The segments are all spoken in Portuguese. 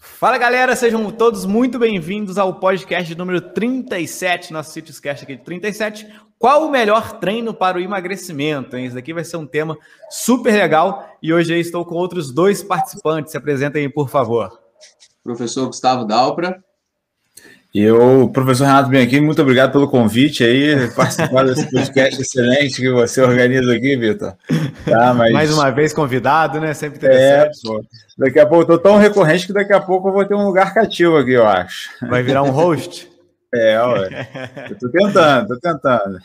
Fala galera, sejam todos muito bem-vindos ao podcast número 37, nosso Citiescast aqui de 37. Qual o melhor treino para o emagrecimento? Hein? Isso daqui vai ser um tema super legal e hoje eu estou com outros dois participantes. Se apresentem por favor. Professor Gustavo Dalpra. E eu, professor Renato Bianchini, muito obrigado pelo convite aí, participar desse podcast excelente que você organiza aqui, Vitor. Tá, mas... Mais uma vez convidado, né? Sempre interessante. É, daqui a pouco, estou tão recorrente que daqui a pouco eu vou ter um lugar cativo aqui, eu acho. Vai virar um host? É, ué. Eu tô tentando, tô tentando.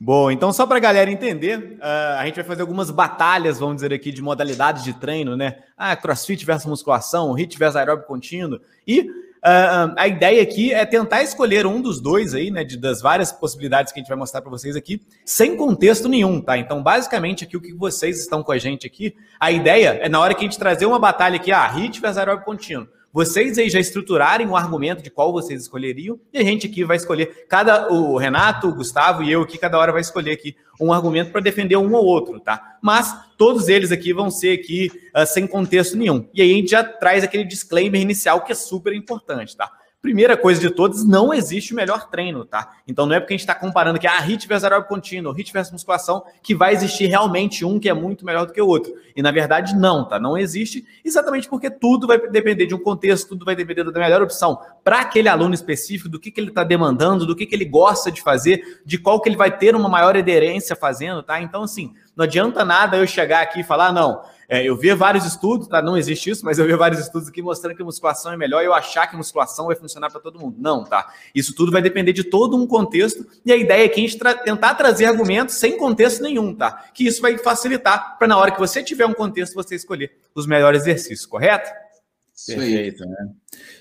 Bom, então só para a galera entender, uh, a gente vai fazer algumas batalhas, vamos dizer aqui, de modalidades de treino, né? Ah, crossfit versus musculação, HIIT versus aeróbico contínuo. E Uh, a ideia aqui é tentar escolher um dos dois aí, né, de, das várias possibilidades que a gente vai mostrar para vocês aqui, sem contexto nenhum, tá? Então, basicamente, aqui o que vocês estão com a gente aqui, a ideia é na hora que a gente trazer uma batalha aqui, ah, HIT versus aeróbico contínuo vocês aí já estruturarem o argumento de qual vocês escolheriam, e a gente aqui vai escolher, cada o Renato, o Gustavo e eu aqui, cada hora vai escolher aqui um argumento para defender um ou outro, tá? Mas todos eles aqui vão ser aqui uh, sem contexto nenhum. E aí a gente já traz aquele disclaimer inicial que é super importante, tá? Primeira coisa de todas, não existe o melhor treino, tá? Então não é porque a gente está comparando que a ah, HIT versus aeróbico contínuo, HIT versus musculação, que vai existir realmente um que é muito melhor do que o outro. E na verdade não, tá? Não existe, exatamente porque tudo vai depender de um contexto, tudo vai depender da melhor opção para aquele aluno específico, do que, que ele está demandando, do que, que ele gosta de fazer, de qual que ele vai ter uma maior aderência fazendo, tá? Então, assim, não adianta nada eu chegar aqui e falar, ah, não, é, eu vi vários estudos, tá? Não existe isso, mas eu vi vários estudos aqui mostrando que musculação é melhor e eu achar que musculação vai funcionar para todo mundo. Não, tá? Isso tudo vai depender de todo um contexto e a ideia é que a gente tra tentar trazer argumentos sem contexto nenhum, tá? Que isso vai facilitar para na hora que você tiver um contexto você escolher os melhores exercícios, correto? Perfeito, né?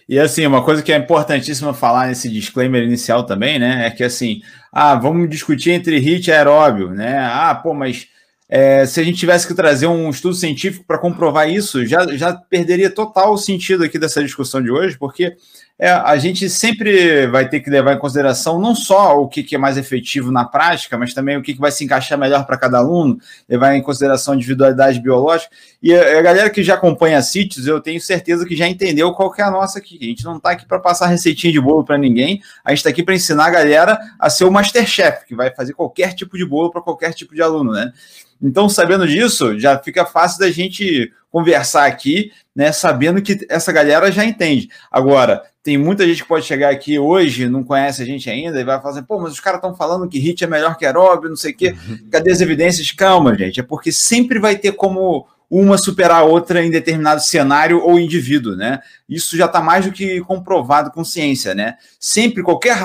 E assim, uma coisa que é importantíssima falar nesse disclaimer inicial também, né? É que assim, ah, vamos discutir entre HIIT e aeróbio, né? Ah, pô, mas é, se a gente tivesse que trazer um estudo científico para comprovar isso, já, já perderia total o sentido aqui dessa discussão de hoje, porque é, a gente sempre vai ter que levar em consideração não só o que, que é mais efetivo na prática, mas também o que, que vai se encaixar melhor para cada aluno, levar em consideração a individualidade biológica. E a, a galera que já acompanha CITES, eu tenho certeza que já entendeu qual que é a nossa aqui. A gente não está aqui para passar receitinha de bolo para ninguém, a gente está aqui para ensinar a galera a ser o Masterchef, que vai fazer qualquer tipo de bolo para qualquer tipo de aluno, né? Então, sabendo disso, já fica fácil da gente conversar aqui, né? Sabendo que essa galera já entende. Agora, tem muita gente que pode chegar aqui hoje, não conhece a gente ainda, e vai falar assim, pô, mas os caras estão falando que HIT é melhor que aeróbio, não sei o quê. Uhum. Cadê as evidências? Calma, gente. É porque sempre vai ter como uma superar a outra em determinado cenário ou indivíduo, né? Isso já está mais do que comprovado com ciência, né? Sempre, qualquer,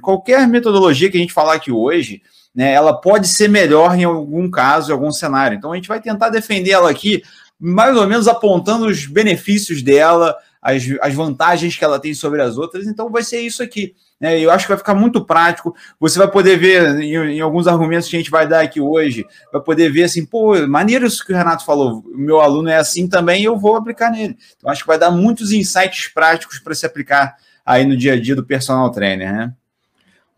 qualquer metodologia que a gente falar aqui hoje, né, ela pode ser melhor em algum caso, em algum cenário. Então a gente vai tentar defender ela aqui, mais ou menos apontando os benefícios dela, as, as vantagens que ela tem sobre as outras. Então vai ser isso aqui. Né? Eu acho que vai ficar muito prático. Você vai poder ver em, em, alguns argumentos que a gente vai dar aqui hoje, vai poder ver assim, pô, maneiro isso que o Renato falou. Meu aluno é assim também, eu vou aplicar nele. Então acho que vai dar muitos insights práticos para se aplicar aí no dia a dia do personal trainer, né?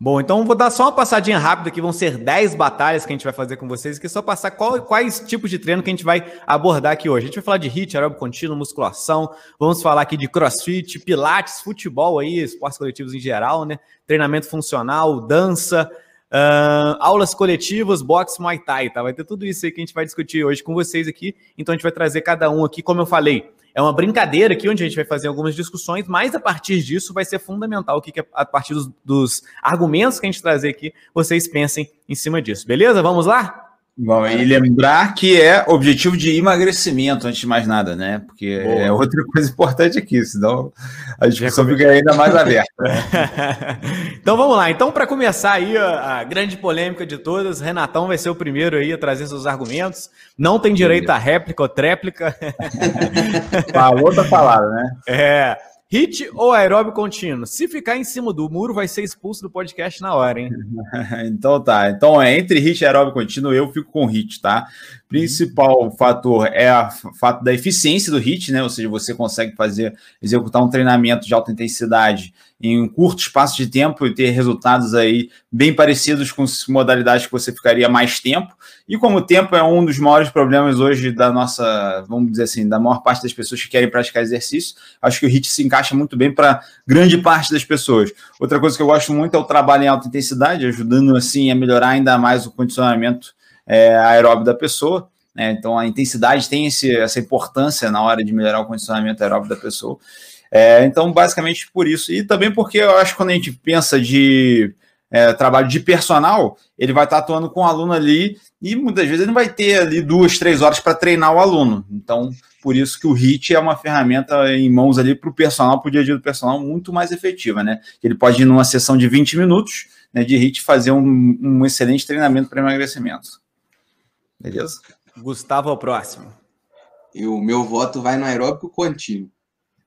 Bom, então vou dar só uma passadinha rápida que vão ser 10 batalhas que a gente vai fazer com vocês, que é só passar qual, quais tipos de treino que a gente vai abordar aqui hoje. A gente vai falar de HIIT, aeróbico contínuo, musculação, vamos falar aqui de crossfit, pilates, futebol aí, esportes coletivos em geral, né? Treinamento funcional, dança, uh, aulas coletivas, boxe, muay thai, tá? Vai ter tudo isso aí que a gente vai discutir hoje com vocês aqui. Então a gente vai trazer cada um aqui, como eu falei, é uma brincadeira aqui onde a gente vai fazer algumas discussões, mas a partir disso vai ser fundamental o que, que a partir dos, dos argumentos que a gente trazer aqui, vocês pensem em cima disso. Beleza? Vamos lá? Bom, e lembrar que é objetivo de emagrecimento, antes de mais nada, né? Porque Boa. é outra coisa importante aqui, senão a discussão fica ainda mais aberta. então vamos lá. Então, para começar aí a, a, grande polêmica de todas, Renatão vai ser o primeiro aí a trazer seus argumentos. Não tem direito a réplica ou tréplica. Falou da palavra, né? É. Hit ou aeróbio contínuo? Se ficar em cima do muro, vai ser expulso do podcast na hora, hein? então tá. Então é entre hit e aeróbio contínuo, eu fico com hit, tá? principal fator é o fato da eficiência do HIT, né? Ou seja, você consegue fazer, executar um treinamento de alta intensidade em um curto espaço de tempo e ter resultados aí bem parecidos com modalidades que você ficaria mais tempo. E como o tempo é um dos maiores problemas hoje da nossa, vamos dizer assim, da maior parte das pessoas que querem praticar exercício, acho que o HIT se encaixa muito bem para grande parte das pessoas. Outra coisa que eu gosto muito é o trabalho em alta intensidade, ajudando assim a melhorar ainda mais o condicionamento é, aeróbio da pessoa. Né? Então, a intensidade tem esse, essa importância na hora de melhorar o condicionamento aeróbio da pessoa. É, então, basicamente por isso. E também porque eu acho que quando a gente pensa de é, trabalho de personal, ele vai estar atuando com o aluno ali e muitas vezes ele não vai ter ali duas, três horas para treinar o aluno. Então, por isso que o HIT é uma ferramenta em mãos ali para o personal, para o dia a dia do personal, muito mais efetiva, né? Ele pode ir numa sessão de 20 minutos né, de HIT fazer um, um excelente treinamento para emagrecimento. Beleza? Gustavo, ao próximo. E o meu voto vai no aeróbico contínuo.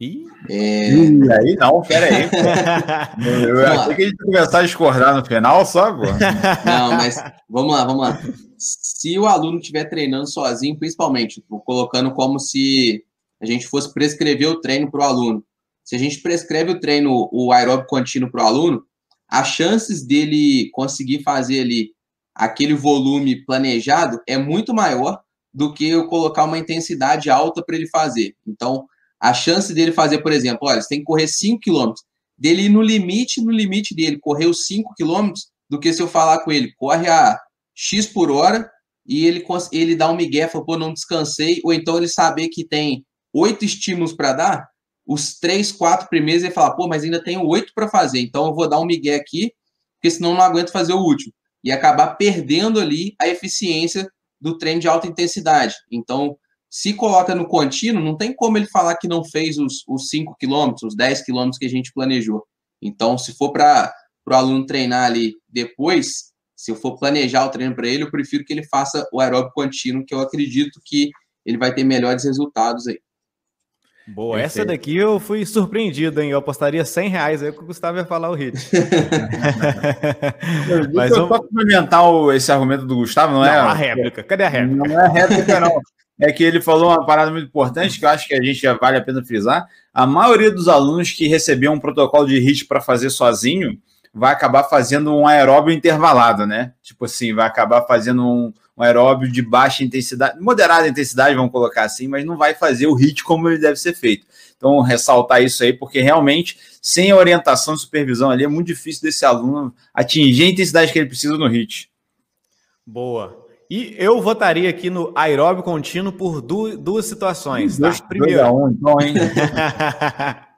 Ih, é... Ih, aí não, pera aí. eu, eu achei que a gente ia começar a discordar no final só, pô. Não, mas vamos lá, vamos lá. Se o aluno estiver treinando sozinho, principalmente, colocando como se a gente fosse prescrever o treino para o aluno. Se a gente prescreve o treino, o aeróbico contínuo para o aluno, as chances dele conseguir fazer ali aquele volume planejado é muito maior do que eu colocar uma intensidade alta para ele fazer. Então, a chance dele fazer, por exemplo, olha, você tem que correr 5 km, dele ir no limite, no limite dele, correr os 5 km, do que se eu falar com ele, corre a X por hora e ele, ele dá um migué, fala, pô, não descansei, ou então ele saber que tem oito estímulos para dar, os três, quatro primeiros ele fala, pô, mas ainda tenho oito para fazer, então eu vou dar um migué aqui, porque senão não aguento fazer o último. E acabar perdendo ali a eficiência do treino de alta intensidade. Então, se coloca no contínuo, não tem como ele falar que não fez os, os 5 quilômetros, os 10 quilômetros que a gente planejou. Então, se for para o aluno treinar ali depois, se eu for planejar o treino para ele, eu prefiro que ele faça o aeróbico contínuo, que eu acredito que ele vai ter melhores resultados aí. Boa, Perfeito. essa daqui eu fui surpreendido, hein? Eu apostaria 100 reais aí que o Gustavo ia falar o hit. Mas eu vamos... complementar esse argumento do Gustavo, não, não é? a réplica. Cadê a réplica? Não é a réplica, não. É que ele falou uma parada muito importante que eu acho que a gente já vale a pena frisar. A maioria dos alunos que recebiam um protocolo de HIT para fazer sozinho vai acabar fazendo um aeróbio intervalado, né? Tipo assim, vai acabar fazendo um, um aeróbio de baixa intensidade, moderada intensidade, vamos colocar assim, mas não vai fazer o HIT como ele deve ser feito. Então, ressaltar isso aí, porque realmente, sem orientação e supervisão ali, é muito difícil desse aluno atingir a intensidade que ele precisa no HIT. Boa. E eu votaria aqui no aeróbio contínuo por duas, duas situações. Tá? Primeiro. Um, então, hein?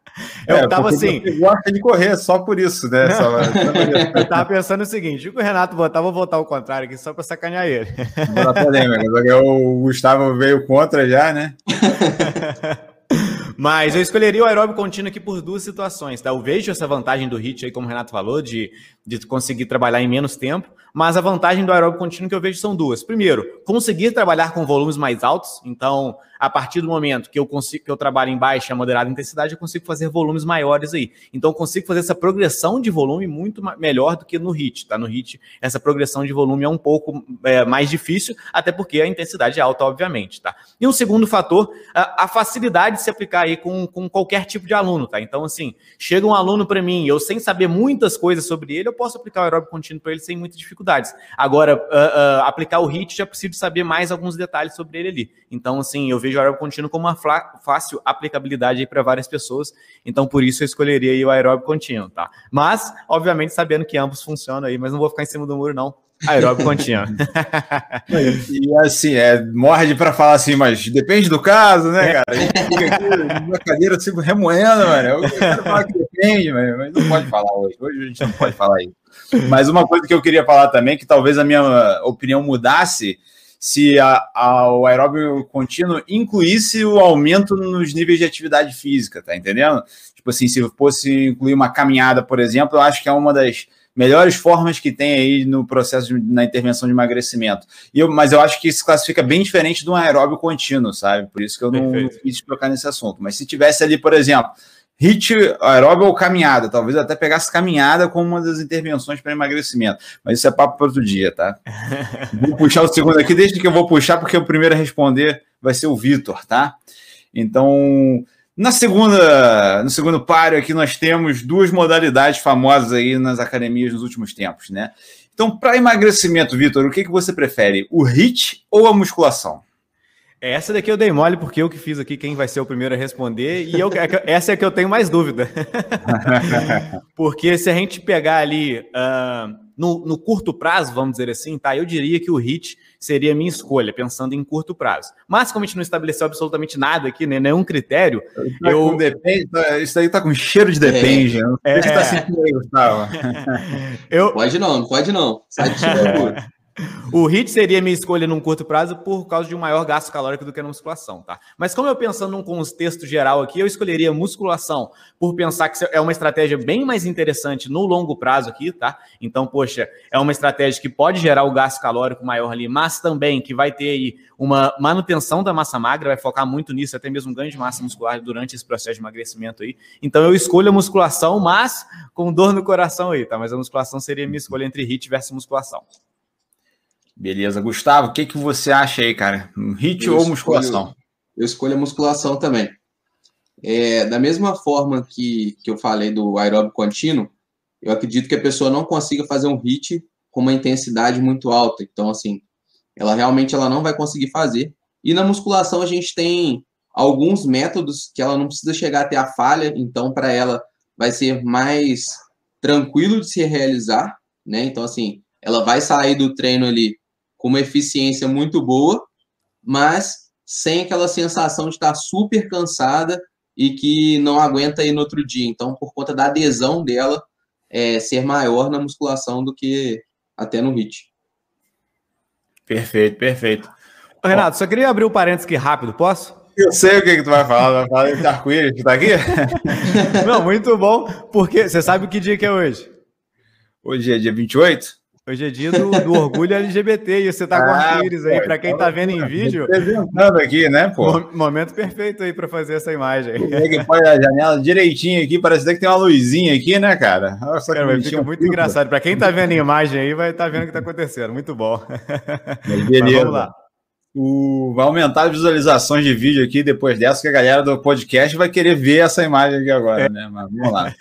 Eu é, tava assim. Você gosta de correr só por isso, né? Só... eu tava pensando o seguinte: o Renato votar, vou votar o contrário aqui só para sacanear ele. o Gustavo veio contra já, né? Mas eu escolheria o aeróbio contínuo aqui por duas situações, tá? Eu vejo essa vantagem do HIT aí, como o Renato falou, de, de conseguir trabalhar em menos tempo, mas a vantagem do aeróbio contínuo que eu vejo são duas. Primeiro, conseguir trabalhar com volumes mais altos, então a partir do momento que eu consigo que eu trabalho em baixa, moderada intensidade, eu consigo fazer volumes maiores aí. Então eu consigo fazer essa progressão de volume muito melhor do que no HIT, tá? No HIT, essa progressão de volume é um pouco é, mais difícil, até porque a intensidade é alta, obviamente, tá? E um segundo fator, a, a facilidade de se aplicar aí com, com qualquer tipo de aluno, tá? Então, assim, chega um aluno para mim, eu sem saber muitas coisas sobre ele, eu posso aplicar o aeróbico contínuo para ele sem muitas dificuldades. Agora, uh, uh, aplicar o HIT, já preciso saber mais alguns detalhes sobre ele ali. Então, assim, eu vejo o aeróbico contínuo como uma fácil aplicabilidade para várias pessoas. Então, por isso eu escolheria o aeróbico contínuo, tá? Mas, obviamente, sabendo que ambos funcionam aí, mas não vou ficar em cima do muro, não. Aeróbico contínuo. e assim, é, morde para falar assim, mas depende do caso, né, cara? A gente fica aqui na cadeira assim, remoendo, mano. Eu quero falar que depende, mas não pode falar hoje. Hoje a gente não pode falar isso. Mas uma coisa que eu queria falar também, que talvez a minha opinião mudasse, se a, a, o aeróbio contínuo incluísse o aumento nos níveis de atividade física, tá entendendo? Tipo assim, se fosse incluir uma caminhada, por exemplo, eu acho que é uma das melhores formas que tem aí no processo de, na intervenção de emagrecimento. E eu, mas eu acho que isso classifica bem diferente de um aeróbio contínuo, sabe? Por isso que eu não, não quis tocar nesse assunto. Mas se tivesse ali, por exemplo, hit aeróbio ou caminhada. Talvez até pegasse caminhada como uma das intervenções para emagrecimento. Mas isso é papo para outro dia, tá? vou puxar o segundo aqui, desde que eu vou puxar, porque o primeiro a responder vai ser o Vitor, tá? Então, na segunda, no segundo páreo aqui nós temos duas modalidades famosas aí nas academias nos últimos tempos, né? Então, para emagrecimento, Vitor, o que, que você prefere, o HIIT ou a musculação? Essa daqui eu dei mole porque eu que fiz aqui quem vai ser o primeiro a responder e eu, é essa é que eu tenho mais dúvida. porque se a gente pegar ali uh, no, no, curto prazo, vamos dizer assim, tá? Eu diria que o HIT seria a minha escolha, pensando em curto prazo. Mas como a gente não estabeleceu absolutamente nada aqui, né, nenhum critério, tá eu... Depende, tá, isso aí tá com cheiro de depende. É, é, tá sentindo aí, Gustavo. eu... Pode não, pode não. Sai de O HIIT seria minha escolha num curto prazo por causa de um maior gasto calórico do que na musculação, tá? Mas como eu pensando num contexto geral aqui, eu escolheria musculação por pensar que é uma estratégia bem mais interessante no longo prazo aqui, tá? Então, poxa, é uma estratégia que pode gerar o gasto calórico maior ali, mas também que vai ter aí uma manutenção da massa magra, vai focar muito nisso, até mesmo ganho de massa muscular durante esse processo de emagrecimento aí. Então, eu escolho a musculação, mas com dor no coração aí, tá? Mas a musculação seria minha escolha entre HIIT versus musculação. Beleza. Gustavo, o que, que você acha aí, cara? HIT ou musculação? Eu escolho a musculação também. É, da mesma forma que, que eu falei do aeróbico contínuo, eu acredito que a pessoa não consiga fazer um HIT com uma intensidade muito alta. Então, assim, ela realmente ela não vai conseguir fazer. E na musculação a gente tem alguns métodos que ela não precisa chegar até a falha, então para ela vai ser mais tranquilo de se realizar, né? Então assim, ela vai sair do treino ali com uma eficiência muito boa, mas sem aquela sensação de estar super cansada e que não aguenta ir no outro dia. Então, por conta da adesão dela é, ser maior na musculação do que até no HIIT. Perfeito, perfeito. Ô, Renato, Ó, só queria abrir um parênteses aqui rápido, posso? Eu sei o que, que tu vai falar, vai falar de arco-íris, que tá aqui? Não, muito bom, porque você sabe que dia que é hoje? Hoje é dia 28? Hoje é dia do, do orgulho LGBT e você tá com ah, arco-íris aí, para quem tá vendo em vídeo. Apresentando aqui, né, pô? Momento perfeito aí para fazer essa imagem. É que põe a janela direitinho aqui, parece que tem uma luzinha aqui, né, cara? Nossa, cara, vai fica muito engraçado. Para quem tá vendo a imagem aí, vai estar tá vendo o que tá acontecendo. Muito bom. Beleza. Vamos lá. O, vai aumentar as visualizações de vídeo aqui depois dessa, que a galera do podcast vai querer ver essa imagem aqui agora, é. né? Mas vamos lá.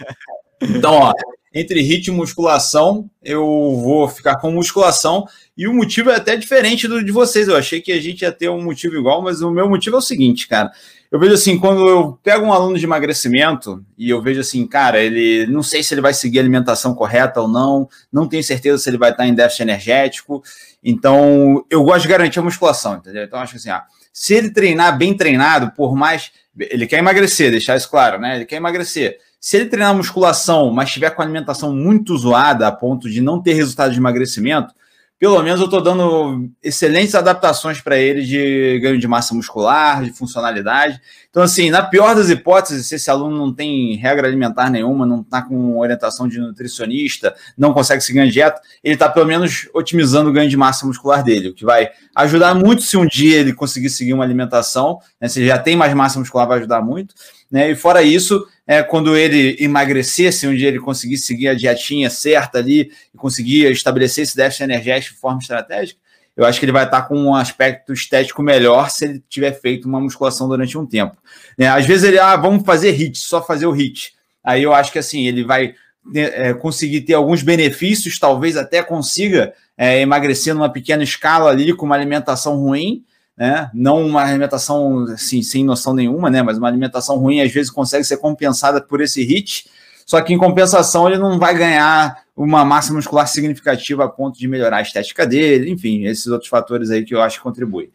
Então, ó, entre HIIT e musculação, eu vou ficar com musculação. E o motivo é até diferente do de vocês. Eu achei que a gente ia ter um motivo igual, mas o meu motivo é o seguinte, cara. Eu vejo assim, quando eu pego um aluno de emagrecimento e eu vejo assim, cara, ele não sei se ele vai seguir a alimentação correta ou não, não tenho certeza se ele vai estar em déficit energético. Então, eu gosto de garantir a musculação, entendeu? Então, acho assim, ah, se ele treinar bem treinado, por mais. Ele quer emagrecer, deixar isso claro, né? Ele quer emagrecer se ele treinar musculação, mas tiver com alimentação muito zoada a ponto de não ter resultado de emagrecimento, pelo menos eu estou dando excelentes adaptações para ele de ganho de massa muscular, de funcionalidade. Então, assim, na pior das hipóteses, se esse aluno não tem regra alimentar nenhuma, não está com orientação de nutricionista, não consegue seguir a dieta, ele está pelo menos otimizando o ganho de massa muscular dele, o que vai ajudar muito se um dia ele conseguir seguir uma alimentação, né, se ele já tem mais massa muscular, vai ajudar muito. Né, e fora isso, é, quando ele emagrecesse, dia ele conseguir seguir a dietinha certa ali e conseguir estabelecer esse déficit energético de forma estratégica, eu acho que ele vai estar com um aspecto estético melhor se ele tiver feito uma musculação durante um tempo. É, às vezes ele, ah, vamos fazer HIT, só fazer o HIT. Aí eu acho que assim, ele vai é, conseguir ter alguns benefícios, talvez até consiga é, emagrecer numa pequena escala ali com uma alimentação ruim, né? Não uma alimentação assim, sem noção nenhuma, né? Mas uma alimentação ruim às vezes consegue ser compensada por esse HIT, só que em compensação ele não vai ganhar uma massa muscular significativa a ponto de melhorar a estética dele, enfim, esses outros fatores aí que eu acho que contribuem.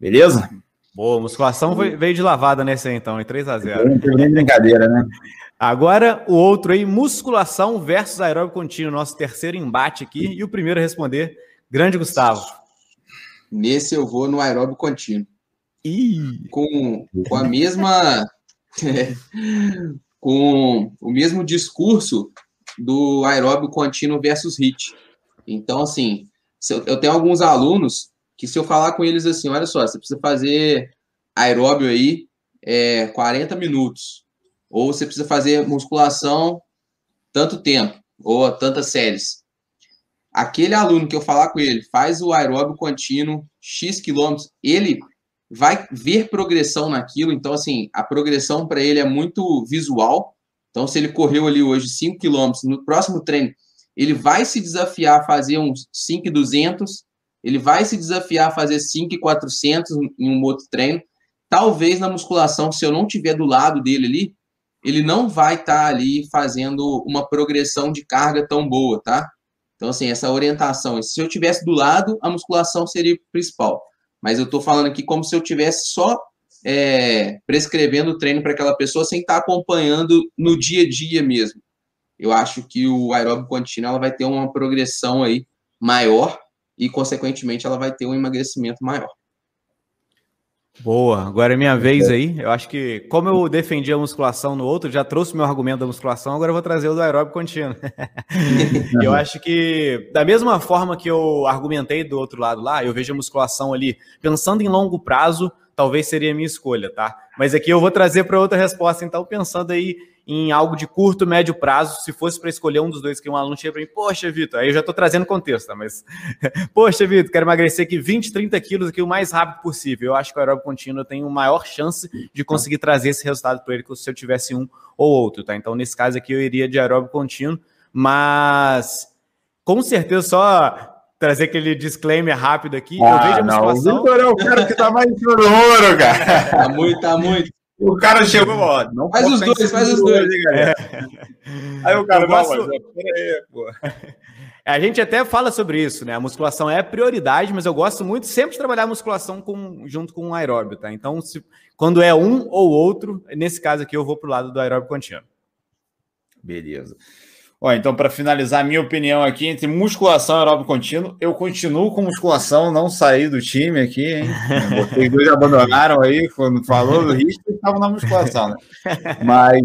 Beleza? Boa, musculação veio de lavada nesse aí, então, em 3 a 0 Não tem nem brincadeira, né? Agora, o outro aí, musculação versus aeróbico contínuo, nosso terceiro embate aqui. E o primeiro a responder, grande Gustavo. Nesse eu vou no aeróbio contínuo. Com, com a mesma. com o mesmo discurso do aeróbio contínuo versus HIT. Então, assim, eu, eu tenho alguns alunos que se eu falar com eles assim, olha só, você precisa fazer aeróbio aí é, 40 minutos. ou você precisa fazer musculação tanto tempo, ou tantas séries. Aquele aluno que eu falar com ele, faz o aeróbio contínuo, X quilômetros, ele vai ver progressão naquilo, então, assim, a progressão para ele é muito visual. Então, se ele correu ali hoje 5 quilômetros, no próximo treino, ele vai se desafiar a fazer uns 5,200, ele vai se desafiar a fazer 5,400 em um outro treino. Talvez na musculação, se eu não tiver do lado dele ali, ele não vai estar tá ali fazendo uma progressão de carga tão boa, tá? Então, assim, essa orientação. Se eu tivesse do lado, a musculação seria principal. Mas eu estou falando aqui como se eu tivesse só é, prescrevendo o treino para aquela pessoa sem estar tá acompanhando no dia a dia mesmo. Eu acho que o aeróbico contínuo ela vai ter uma progressão aí maior e, consequentemente, ela vai ter um emagrecimento maior. Boa, agora é minha vez aí. Eu acho que, como eu defendi a musculação no outro, já trouxe meu argumento da musculação, agora eu vou trazer o do aeróbico contínuo. eu acho que, da mesma forma que eu argumentei do outro lado lá, eu vejo a musculação ali, pensando em longo prazo, talvez seria a minha escolha, tá? Mas aqui eu vou trazer para outra resposta, então, pensando aí em algo de curto, médio prazo, se fosse para escolher um dos dois que um aluno chega para mim, poxa, Vitor, aí eu já estou trazendo contexto, tá? mas, poxa, Vitor, quero emagrecer aqui 20, 30 quilos aqui o mais rápido possível. Eu acho que o aeróbico contínuo tem uma maior chance de conseguir trazer esse resultado para ele se eu tivesse um ou outro, tá? Então, nesse caso aqui, eu iria de aeróbico contínuo, mas com certeza só trazer aquele disclaimer rápido aqui. Ah, eu vejo a musculação. Não, o Vitor é o cara que tá mais no ouro, cara. Tá muito, tá muito. O cara chegou, ó, não faz os dois, faz os dois. É. Aí o cara, gosto... não, peraí, pô. A gente até fala sobre isso, né? A musculação é prioridade, mas eu gosto muito sempre de trabalhar a musculação com, junto com o aeróbio, tá? Então, se, quando é um ou outro, nesse caso aqui eu vou pro lado do aeróbio contínuo. Beleza. Ó, então, para finalizar a minha opinião aqui, entre musculação e aeróbio contínuo, eu continuo com musculação, não saí do time aqui, hein? Vocês dois abandonaram aí, quando falou do risco, estavam na musculação, né? Mas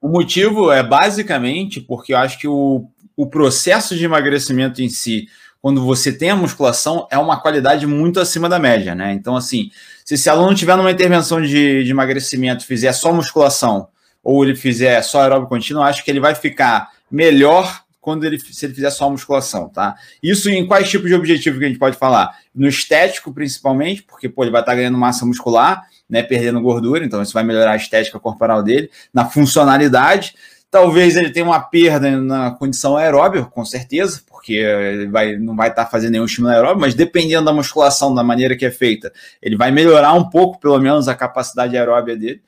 o motivo é basicamente porque eu acho que o, o processo de emagrecimento em si, quando você tem a musculação, é uma qualidade muito acima da média, né? Então, assim, se esse aluno tiver numa intervenção de, de emagrecimento, fizer só musculação, ou ele fizer só aeróbio contínuo, acho que ele vai ficar melhor quando ele, se ele fizer só musculação, tá? Isso em quais tipos de objetivo que a gente pode falar? No estético, principalmente, porque pô, ele vai estar ganhando massa muscular, né? Perdendo gordura, então isso vai melhorar a estética corporal dele. Na funcionalidade, talvez ele tenha uma perda na condição aeróbica, com certeza, porque ele vai, não vai estar fazendo nenhum estímulo aeróbico, mas dependendo da musculação, da maneira que é feita, ele vai melhorar um pouco, pelo menos, a capacidade aeróbica dele.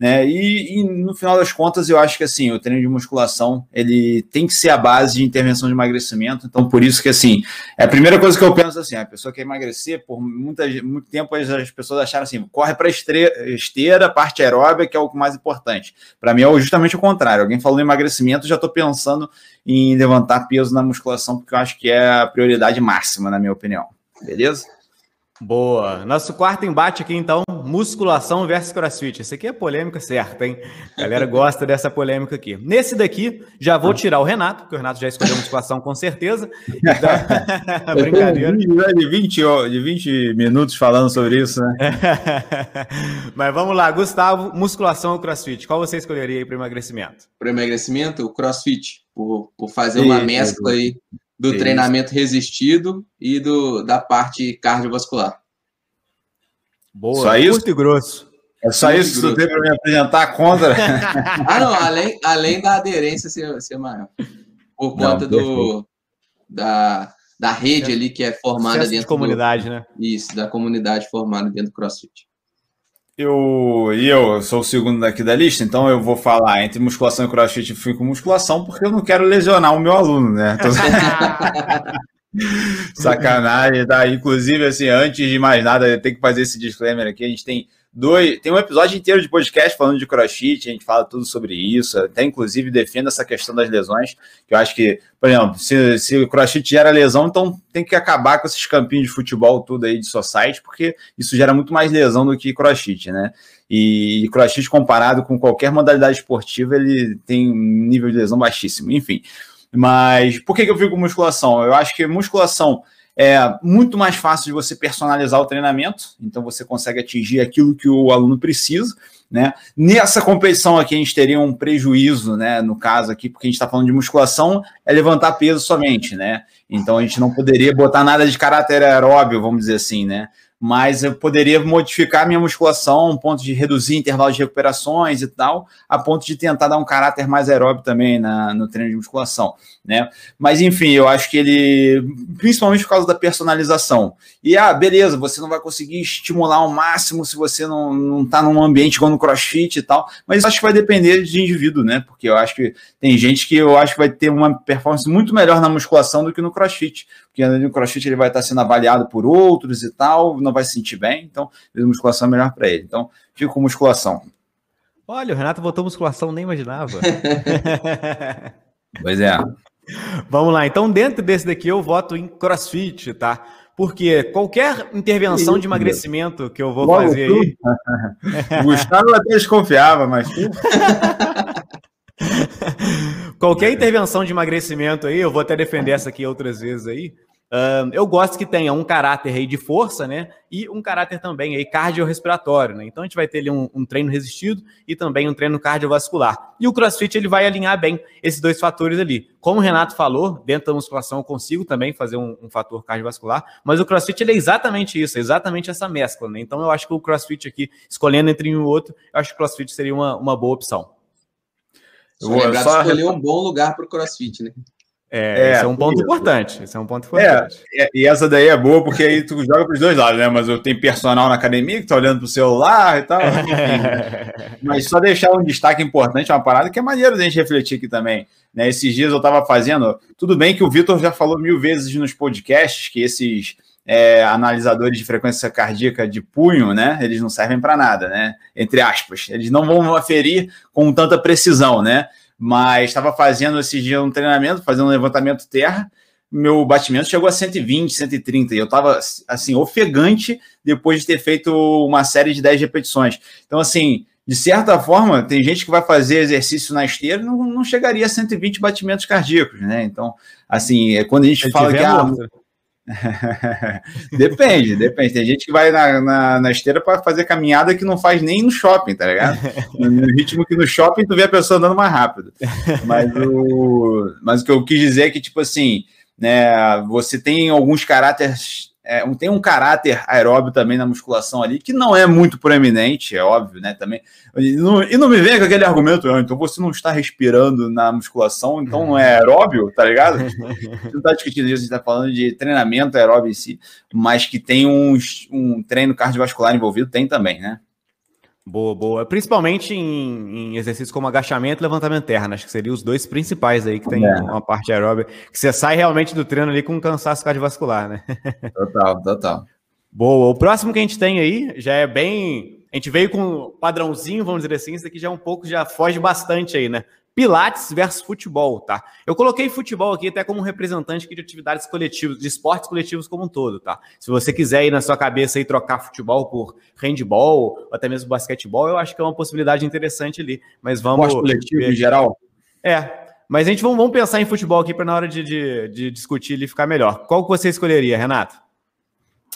Né? E, e, no final das contas, eu acho que assim, o treino de musculação ele tem que ser a base de intervenção de emagrecimento. Então, por isso que assim, é a primeira coisa que eu penso assim, a pessoa quer emagrecer, por muita, muito tempo as pessoas acharam assim, corre para esteira, parte aeróbica, que é o mais importante. Para mim é justamente o contrário. Alguém falou em emagrecimento, já estou pensando em levantar peso na musculação, porque eu acho que é a prioridade máxima, na minha opinião. Beleza? Boa. Nosso quarto embate aqui, então, musculação versus crossfit. Esse aqui é polêmica certa, hein? A galera gosta dessa polêmica aqui. Nesse daqui, já vou tirar o Renato, porque o Renato já escolheu musculação com certeza. Então, brincadeira. De 20, de 20 minutos falando sobre isso, né? Mas vamos lá, Gustavo, musculação ou crossfit? Qual você escolheria aí para emagrecimento? Para emagrecimento, o crossfit, por, por fazer uma mescla aí do treinamento resistido e do, da parte cardiovascular. Boa, só isso? Curto e grosso. É só isso que tu tem para me apresentar contra? ah, não, além, além da aderência ser, ser maior. Por conta não, do, da, da rede ali que é formada dentro de comunidade, do, né? Isso, da comunidade formada dentro do CrossFit. Eu, e eu sou o segundo daqui da lista, então eu vou falar entre musculação e crossfit, eu fui com musculação porque eu não quero lesionar o meu aluno, né? Tô... Sacanagem, tá? Inclusive, assim, antes de mais nada, tem que fazer esse disclaimer aqui. A gente tem dois. Tem um episódio inteiro de podcast falando de crossfit, a gente fala tudo sobre isso. Até, inclusive, defendo essa questão das lesões, que eu acho que, por exemplo, se, se o crossfit gera lesão, então tem que acabar com esses campinhos de futebol tudo aí de society, porque isso gera muito mais lesão do que crossfit, né? E crossfit comparado com qualquer modalidade esportiva, ele tem um nível de lesão baixíssimo. Enfim. Mas por que, que eu fico com musculação? Eu acho que musculação é muito mais fácil de você personalizar o treinamento, então você consegue atingir aquilo que o aluno precisa. né? Nessa competição aqui a gente teria um prejuízo, né? No caso aqui, porque a gente está falando de musculação, é levantar peso somente, né? Então a gente não poderia botar nada de caráter aeróbio, vamos dizer assim, né? Mas eu poderia modificar minha musculação, um ponto de reduzir intervalo de recuperações e tal, a ponto de tentar dar um caráter mais aeróbio também na, no treino de musculação, né? Mas enfim, eu acho que ele, principalmente por causa da personalização. E ah, beleza, você não vai conseguir estimular ao máximo se você não, não tá num ambiente igual no crossfit e tal, mas acho que vai depender de indivíduo, né? Porque eu acho que tem gente que eu acho que vai ter uma performance muito melhor na musculação do que no crossfit, porque no crossfit ele vai estar sendo avaliado por outros e tal, não vai se sentir bem, então musculação é melhor para ele. Então, fico com musculação. Olha, o Renato botou musculação, nem imaginava. pois é. Vamos lá, então dentro desse daqui eu voto em crossfit, tá? Porque qualquer intervenção de emagrecimento que eu vou Logo fazer aí. o Gustavo até desconfiava, mas. qualquer intervenção de emagrecimento aí, eu vou até defender essa aqui outras vezes aí. Uh, eu gosto que tenha um caráter aí de força, né? E um caráter também aí cardiorrespiratório, né? Então a gente vai ter ali um, um, treino resistido e também um treino cardiovascular. E o CrossFit ele vai alinhar bem esses dois fatores ali. Como o Renato falou, dentro da musculação eu consigo também fazer um, um fator cardiovascular, mas o CrossFit ele é exatamente isso, é exatamente essa mescla, né? Então eu acho que o CrossFit aqui, escolhendo entre um e outro, eu acho que o CrossFit seria uma, uma boa opção. Eu vou lembrar só... de escolher um bom lugar para o CrossFit, né? É, é, esse é um ponto isso. importante. Esse é um ponto importante. É, e essa daí é boa porque aí tu joga para os dois lados, né? Mas eu tenho personal na academia que tá olhando pro celular e tal. Mas só deixar um destaque importante, uma parada que é maneiro da gente refletir aqui também. Né? Esses dias eu estava fazendo. Tudo bem que o Vitor já falou mil vezes nos podcasts que esses é, analisadores de frequência cardíaca de punho, né? Eles não servem para nada, né? Entre aspas. Eles não vão aferir com tanta precisão, né? Mas estava fazendo esse dia um treinamento, fazendo um levantamento terra, meu batimento chegou a 120, 130, e eu estava, assim, ofegante depois de ter feito uma série de 10 repetições. Então, assim, de certa forma, tem gente que vai fazer exercício na esteira e não, não chegaria a 120 batimentos cardíacos, né? Então, assim, é quando a gente fala que... Ah, depende, depende. Tem gente que vai na, na, na esteira para fazer caminhada que não faz nem no shopping, tá ligado? No ritmo que no shopping tu vê a pessoa andando mais rápido. Mas o, mas o que eu quis dizer é que, tipo assim, né, você tem alguns caráteres é, tem um caráter aeróbio também na musculação ali, que não é muito proeminente, é óbvio, né? Também. E não, e não me vem com aquele argumento, ah, então você não está respirando na musculação, então não é aeróbio, tá ligado? a gente não está discutindo isso, a gente está falando de treinamento aeróbio em si, mas que tem uns, um treino cardiovascular envolvido, tem também, né? Boa, boa. Principalmente em, em, exercícios como agachamento e levantamento terra. Acho que seriam os dois principais aí que tem é. uma parte aeróbica. Que você sai realmente do treino ali com um cansaço cardiovascular, né? Total, total. Boa. O próximo que a gente tem aí já é bem. A gente veio com um padrãozinho, vamos dizer assim. Isso aqui já é um pouco, já foge bastante aí, né? Pilates versus futebol, tá? Eu coloquei futebol aqui até como representante de atividades coletivas, de esportes coletivos como um todo, tá? Se você quiser ir na sua cabeça e trocar futebol por handball, ou até mesmo basquetebol, eu acho que é uma possibilidade interessante ali. Mas vamos. Esporte coletivo em geral? É. Mas a gente vamos, vamos pensar em futebol aqui para na hora de, de, de discutir ele ficar melhor. Qual que você escolheria, Renato?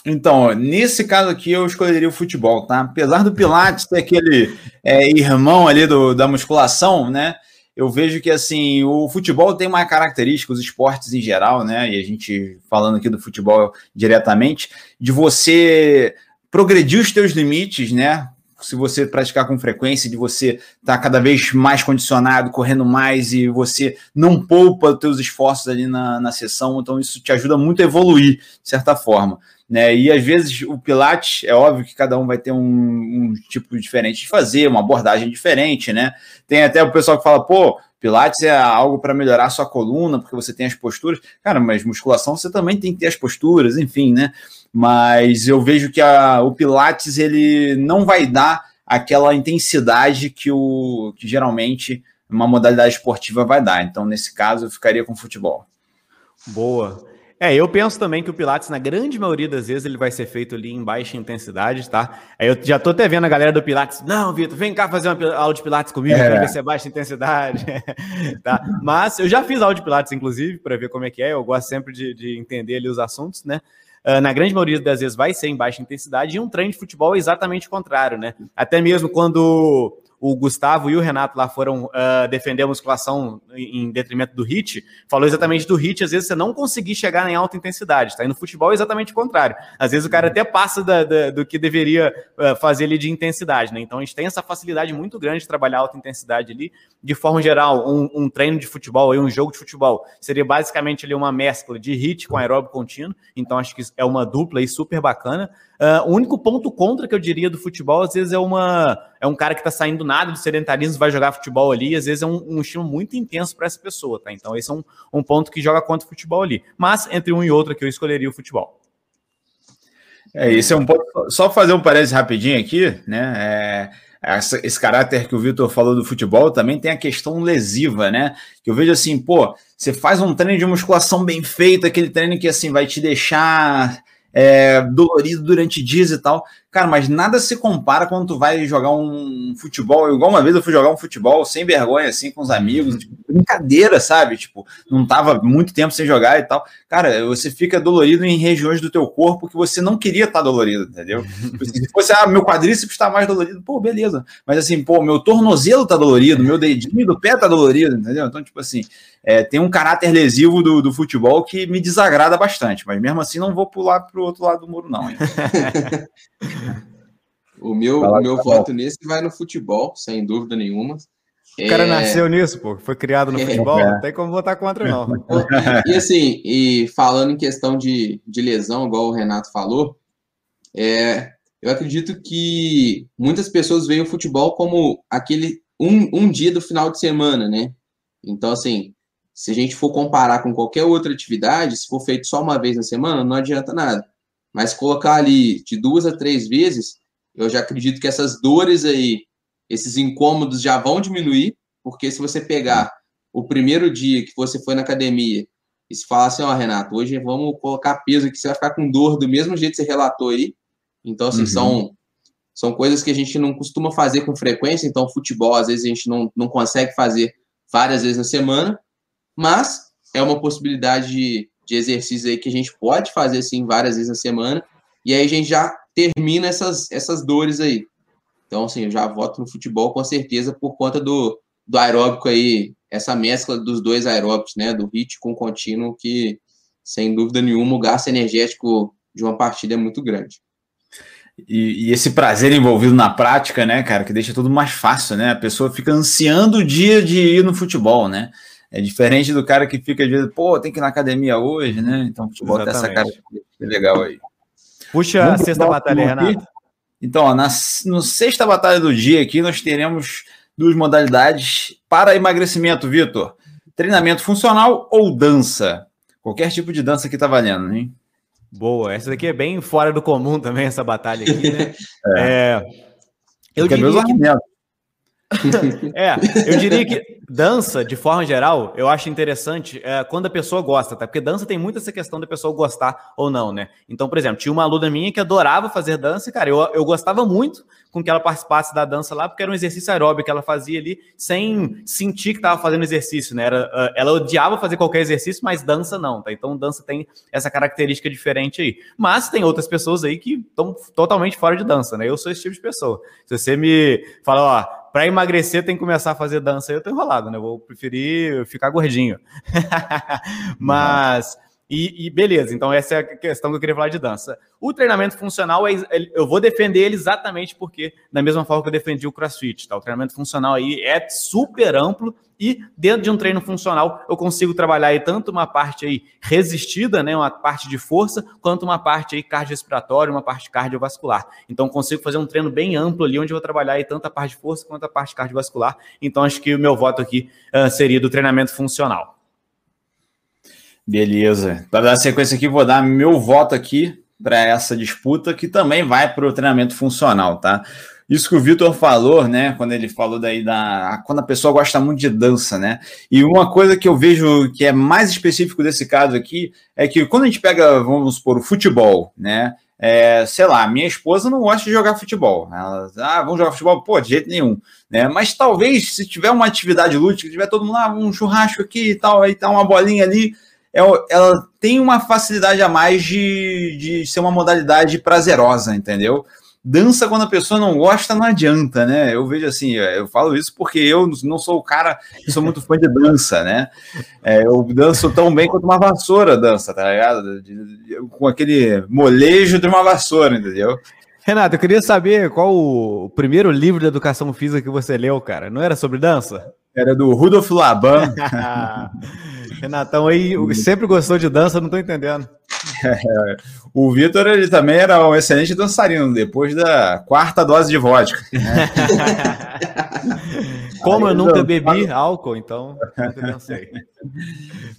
Então, nesse caso aqui, eu escolheria o futebol, tá? Apesar do Pilates ter aquele é, irmão ali do, da musculação, né? Eu vejo que assim o futebol tem uma característica, os esportes em geral, né? E a gente falando aqui do futebol diretamente, de você progredir os teus limites, né? Se você praticar com frequência, de você estar tá cada vez mais condicionado, correndo mais e você não poupa os teus esforços ali na, na sessão, então isso te ajuda muito a evoluir, de certa forma. Né? E às vezes o Pilates, é óbvio que cada um vai ter um, um, tipo diferente de fazer, uma abordagem diferente, né? Tem até o pessoal que fala, pô, Pilates é algo para melhorar sua coluna, porque você tem as posturas. Cara, mas musculação você também tem que ter as posturas, enfim, né? Mas eu vejo que a, o Pilates ele não vai dar aquela intensidade que o que geralmente uma modalidade esportiva vai dar. Então, nesse caso, eu ficaria com futebol. Boa. É, eu penso também que o Pilates, na grande maioria das vezes, ele vai ser feito ali em baixa intensidade, tá? Aí eu já tô até vendo a galera do Pilates, não, Vitor, vem cá fazer uma aula de Pilates comigo, é. ver se é baixa intensidade, tá? Mas eu já fiz aula de Pilates, inclusive, para ver como é que é, eu gosto sempre de, de entender ali os assuntos, né? uh, na grande maioria das vezes vai ser em baixa intensidade, e um treino de futebol é exatamente o contrário, né? Até mesmo quando o Gustavo e o Renato lá foram uh, defender a musculação em detrimento do HIT, falou exatamente do HIT, às vezes você não conseguir chegar em alta intensidade, tá? E no futebol é exatamente o contrário. Às vezes o cara até passa da, da, do que deveria uh, fazer ali de intensidade, né? Então a gente tem essa facilidade muito grande de trabalhar alta intensidade ali. De forma geral, um, um treino de futebol e um jogo de futebol seria basicamente ali uma mescla de HIT com aeróbio contínuo, então acho que é uma dupla aí super bacana. Uh, o único ponto contra que eu diria do futebol, às vezes, é uma é um cara que está saindo nada do sedentarismo, vai jogar futebol ali, às vezes é um, um estilo muito intenso para essa pessoa, tá? Então, esse é um, um ponto que joga contra o futebol ali. Mas, entre um e outro, aqui eu escolheria o futebol. É, esse é um ponto. Só fazer um parênteses rapidinho aqui, né? É, esse caráter que o Vitor falou do futebol também tem a questão lesiva, né? Que eu vejo assim, pô, você faz um treino de musculação bem feito, aquele treino que assim vai te deixar é, dolorido durante dias e tal. Cara, mas nada se compara quando tu vai jogar um futebol. Igual uma vez eu fui jogar um futebol sem vergonha, assim, com os amigos, tipo, brincadeira, sabe? Tipo, não tava muito tempo sem jogar e tal. Cara, você fica dolorido em regiões do teu corpo que você não queria estar tá dolorido, entendeu? Tipo se fosse, ah, meu quadríceps está mais dolorido, pô, beleza. Mas assim, pô, meu tornozelo tá dolorido, meu dedinho do pé tá dolorido, entendeu? Então, tipo assim, é, tem um caráter lesivo do, do futebol que me desagrada bastante, mas mesmo assim não vou pular pro outro lado do muro, não. O meu, o meu voto nesse vai no futebol, sem dúvida nenhuma. O cara é... nasceu nisso, pô. Foi criado no é... futebol, não tem como votar contra, não. E assim, e falando em questão de, de lesão, igual o Renato falou, é, eu acredito que muitas pessoas veem o futebol como aquele um, um dia do final de semana, né? Então, assim, se a gente for comparar com qualquer outra atividade, se for feito só uma vez na semana, não adianta nada. Mas colocar ali de duas a três vezes, eu já acredito que essas dores aí, esses incômodos já vão diminuir, porque se você pegar o primeiro dia que você foi na academia e se falar assim, ó, oh, Renato, hoje vamos colocar peso aqui, você vai ficar com dor do mesmo jeito que você relatou aí. Então, assim, uhum. são, são coisas que a gente não costuma fazer com frequência, então futebol, às vezes, a gente não, não consegue fazer várias vezes na semana, mas é uma possibilidade de, de exercício aí que a gente pode fazer assim várias vezes na semana, e aí a gente já termina essas, essas dores aí. Então, assim, eu já voto no futebol com certeza por conta do, do aeróbico aí, essa mescla dos dois aeróbicos, né, do HIT com o contínuo, que sem dúvida nenhuma o gasto energético de uma partida é muito grande. E, e, esse prazer envolvido na prática, né, cara, que deixa tudo mais fácil, né? A pessoa fica ansiando o dia de ir no futebol, né? É diferente do cara que fica às vezes, pô, tem que ir na academia hoje, né? Então, futebol tem essa cara legal aí. Puxa Vamos a sexta batalha, Renato. Então, ó, na no sexta batalha do dia aqui, nós teremos duas modalidades para emagrecimento, Vitor. Treinamento funcional ou dança? Qualquer tipo de dança que tá valendo, hein? Boa, essa daqui é bem fora do comum também, essa batalha aqui, né? é. é. Eu diria que... é, eu diria que dança, de forma geral, eu acho interessante é, quando a pessoa gosta, tá? Porque dança tem muito essa questão da pessoa gostar ou não, né? Então, por exemplo, tinha uma aluna minha que adorava fazer dança, e, cara, eu, eu gostava muito com que ela participasse da dança lá, porque era um exercício aeróbico que ela fazia ali sem sentir que estava fazendo exercício, né? Era, ela odiava fazer qualquer exercício, mas dança não, tá? Então, dança tem essa característica diferente aí. Mas tem outras pessoas aí que estão totalmente fora de dança, né? Eu sou esse tipo de pessoa. Se você me fala, ó, para emagrecer tem que começar a fazer dança. Eu tô enrolado, né? Vou preferir ficar gordinho. Mas. E, e, beleza, então essa é a questão que eu queria falar de dança. O treinamento funcional, é, eu vou defender ele exatamente porque, da mesma forma que eu defendi o crossfit, tá? O treinamento funcional aí é super amplo e dentro de um treino funcional eu consigo trabalhar aí tanto uma parte aí resistida, né, uma parte de força, quanto uma parte aí cardiorrespiratória, uma parte cardiovascular. Então consigo fazer um treino bem amplo ali onde eu vou trabalhar aí tanto a parte de força quanto a parte cardiovascular. Então acho que o meu voto aqui uh, seria do treinamento funcional. Beleza. Para dar sequência aqui, vou dar meu voto aqui para essa disputa, que também vai para o treinamento funcional, tá? Isso que o Vitor falou, né? Quando ele falou daí da. Quando a pessoa gosta muito de dança, né? E uma coisa que eu vejo que é mais específico desse caso aqui é que quando a gente pega, vamos supor, o futebol, né? É, sei lá, minha esposa não gosta de jogar futebol. Ela, ah, vamos jogar futebol? Pô, de jeito nenhum. Né? Mas talvez, se tiver uma atividade lúdica, tiver todo mundo lá, ah, um churrasco aqui e tal, aí tá uma bolinha ali, é, ela tem uma facilidade a mais de, de ser uma modalidade prazerosa, entendeu? Dança quando a pessoa não gosta não adianta, né? Eu vejo assim, eu falo isso porque eu não sou o cara que sou muito fã de dança, né? É, eu danço tão bem quanto uma vassoura dança, tá ligado? com aquele molejo de uma vassoura, entendeu? Renato, eu queria saber qual o primeiro livro de educação física que você leu, cara. Não era sobre dança? Era do Rudolf Laban. Renatão aí sempre gostou de dança, não tô entendendo. É, o Vitor ele também era um excelente dançarino depois da quarta dose de vodka. Né? Como eu nunca bebi álcool, então nunca dancei.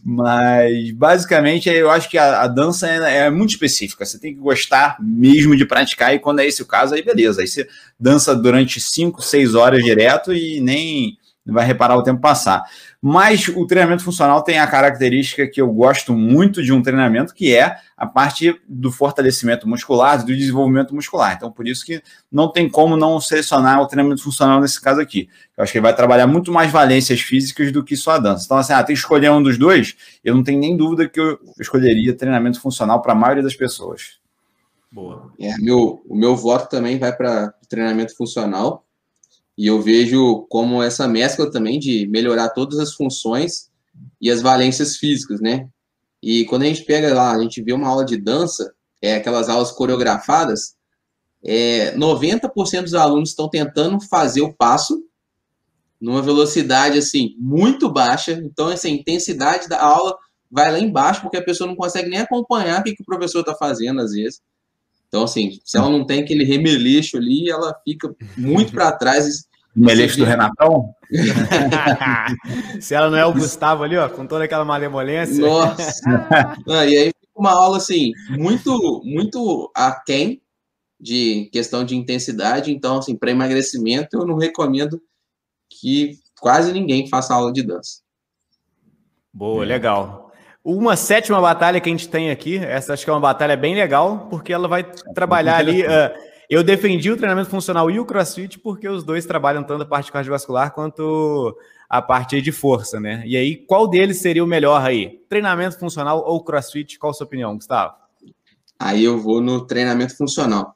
Mas basicamente eu acho que a, a dança é, é, muito específica. Você tem que gostar mesmo de praticar, e quando é esse o caso, aí beleza. Aí você dança durante 5, 6 horas direto e nem vai reparar o tempo passar. Mas o treinamento funcional tem a característica que eu gosto muito de um treinamento, que é a parte do fortalecimento muscular, do desenvolvimento muscular. Então, por isso que não tem como não selecionar o treinamento funcional nesse caso aqui. Eu acho que ele vai trabalhar muito mais valências físicas do que só a dança. Então, assim, ah, tem que escolher um dos dois, eu não tenho nem dúvida que eu escolheria treinamento funcional para a maioria das pessoas. Boa. É, meu, o meu voto também vai para treinamento funcional e eu vejo como essa mescla também de melhorar todas as funções e as valências físicas, né? E quando a gente pega lá, a gente vê uma aula de dança, é aquelas aulas coreografadas, é, 90% dos alunos estão tentando fazer o passo numa velocidade assim muito baixa, então essa intensidade da aula vai lá embaixo porque a pessoa não consegue nem acompanhar o que, que o professor está fazendo às vezes. Então, assim, se ela não tem aquele remeleixo ali, ela fica muito para trás. Remeleixo do Renatão? se ela não é o Gustavo ali, ó, com toda aquela malemolência. Nossa! ah, e aí fica uma aula, assim, muito, muito aquém de questão de intensidade. Então, assim, para emagrecimento, eu não recomendo que quase ninguém faça aula de dança. Boa, legal. Uma sétima batalha que a gente tem aqui, essa acho que é uma batalha bem legal, porque ela vai trabalhar ali. Uh, eu defendi o treinamento funcional e o crossfit, porque os dois trabalham tanto a parte cardiovascular quanto a parte de força, né? E aí, qual deles seria o melhor aí? Treinamento funcional ou crossfit? Qual a sua opinião, Gustavo? Aí eu vou no treinamento funcional.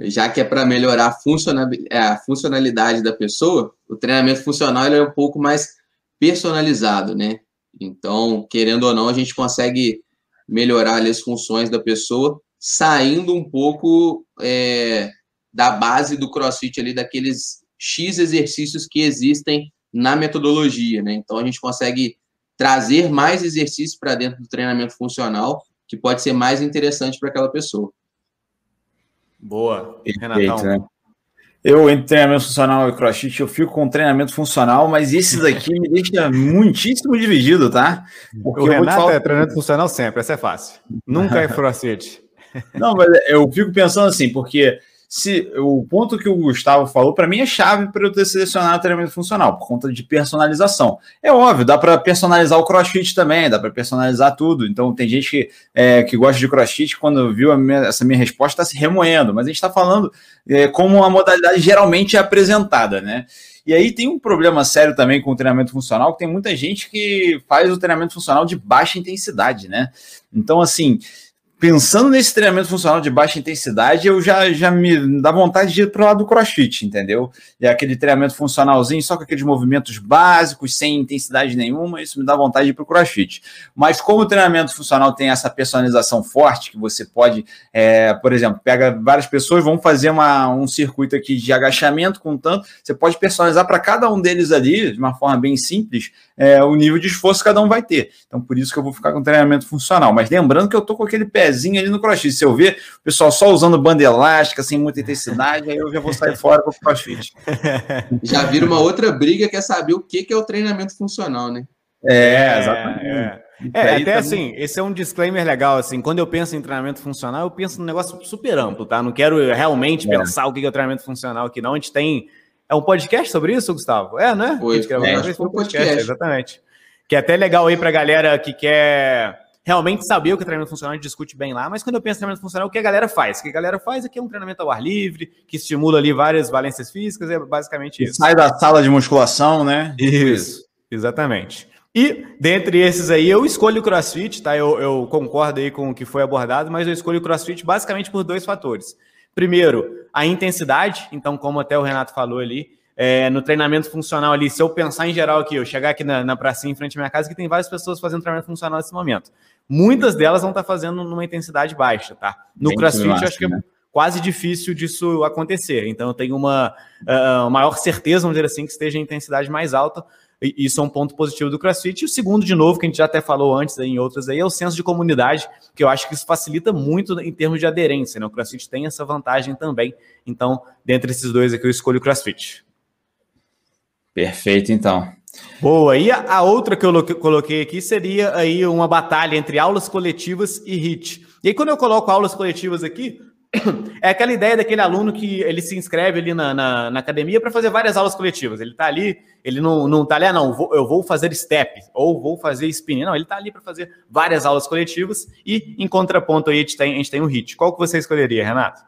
Já que é para melhorar a, a funcionalidade da pessoa, o treinamento funcional é um pouco mais personalizado, né? Então, querendo ou não, a gente consegue melhorar ali, as funções da pessoa, saindo um pouco é, da base do CrossFit ali, daqueles X exercícios que existem na metodologia, né? Então, a gente consegue trazer mais exercícios para dentro do treinamento funcional, que pode ser mais interessante para aquela pessoa. Boa, Renatão. Né? Eu, entre treinamento funcional e crossfit, eu fico com treinamento funcional, mas esse daqui me deixa muitíssimo dividido, tá? Porque o Renato falar... é treinamento funcional sempre, essa é fácil. Nunca é crossfit. Não, mas eu fico pensando assim, porque se o ponto que o Gustavo falou, para mim é chave para eu ter selecionado o treinamento funcional, por conta de personalização. É óbvio, dá para personalizar o crossfit também, dá para personalizar tudo. Então, tem gente que, é, que gosta de crossfit, quando viu minha, essa minha resposta, está se remoendo, mas a gente está falando é, como a modalidade geralmente é apresentada, né? E aí tem um problema sério também com o treinamento funcional, que tem muita gente que faz o treinamento funcional de baixa intensidade, né? Então, assim, pensando nesse treinamento funcional de baixa intensidade, eu já, já me dá vontade de ir para o lado do crossfit, entendeu? É aquele treinamento funcionalzinho, só com aqueles movimentos básicos, sem intensidade nenhuma, isso me dá vontade de ir para o crossfit. Mas como o treinamento funcional tem essa personalização forte, que você pode, é, por exemplo, pega várias pessoas, vão fazer uma, um circuito aqui de agachamento com tanto, você pode personalizar para cada um deles ali, de uma forma bem simples, é, o nível de esforço que cada um vai ter. Então, por isso que eu vou ficar com treinamento funcional. Mas lembrando que eu tô com aquele pezinho ali no crossfit. Se eu ver o pessoal só usando banda elástica, sem muita intensidade, aí eu já vou sair fora para o crossfit. Já vira uma outra briga que é saber o que é o treinamento funcional, né? É, exatamente. É, é. é até também... assim, esse é um disclaimer legal, assim, quando eu penso em treinamento funcional, eu penso num negócio super amplo, tá? Não quero realmente é. pensar o que é o treinamento funcional aqui, não. A gente tem é um podcast sobre isso, Gustavo? É, né? Foi, é, foi um podcast, exatamente. Que é até legal aí para a galera que quer realmente saber o que é treinamento funcional, a gente discute bem lá, mas quando eu penso em treinamento funcional, o que a galera faz? O que a galera faz aqui é um treinamento ao ar livre, que estimula ali várias valências físicas, é basicamente isso. Sai da sala de musculação, né? Isso, exatamente. E dentre esses aí, eu escolho o CrossFit, tá? Eu, eu, concordo aí com o que foi abordado, mas eu escolho o CrossFit basicamente por dois fatores. Primeiro, a intensidade. Então, como até o Renato falou ali, é, no treinamento funcional ali, se eu pensar em geral aqui, eu chegar aqui na, na pracinha em frente à minha casa, que tem várias pessoas fazendo treinamento funcional nesse momento. Muitas delas vão estar fazendo numa intensidade baixa, tá? No Bem CrossFit, eu acho que é né? quase difícil disso acontecer. Então, eu tenho uma uh, maior certeza, vamos dizer assim, que esteja em intensidade mais alta, isso é um ponto positivo do CrossFit. E o segundo, de novo, que a gente já até falou antes em outras aí, é o senso de comunidade, que eu acho que isso facilita muito em termos de aderência. Né? O CrossFit tem essa vantagem também. Então, dentre esses dois aqui, eu escolho o CrossFit. Perfeito, então. Boa. E a, outra que eu coloquei aqui seria aí uma batalha entre aulas coletivas e HIT. E aí, quando eu coloco aulas coletivas aqui, é aquela ideia daquele aluno que ele se inscreve ali na, na, na academia para fazer várias aulas coletivas. Ele está ali, ele não, não tá ali, ah, não, vou, eu vou fazer step ou vou fazer spin. Não, ele está ali para fazer várias aulas coletivas e em contraponto aí a gente tem, a gente tem o HIT. Qual que você escolheria, Renato?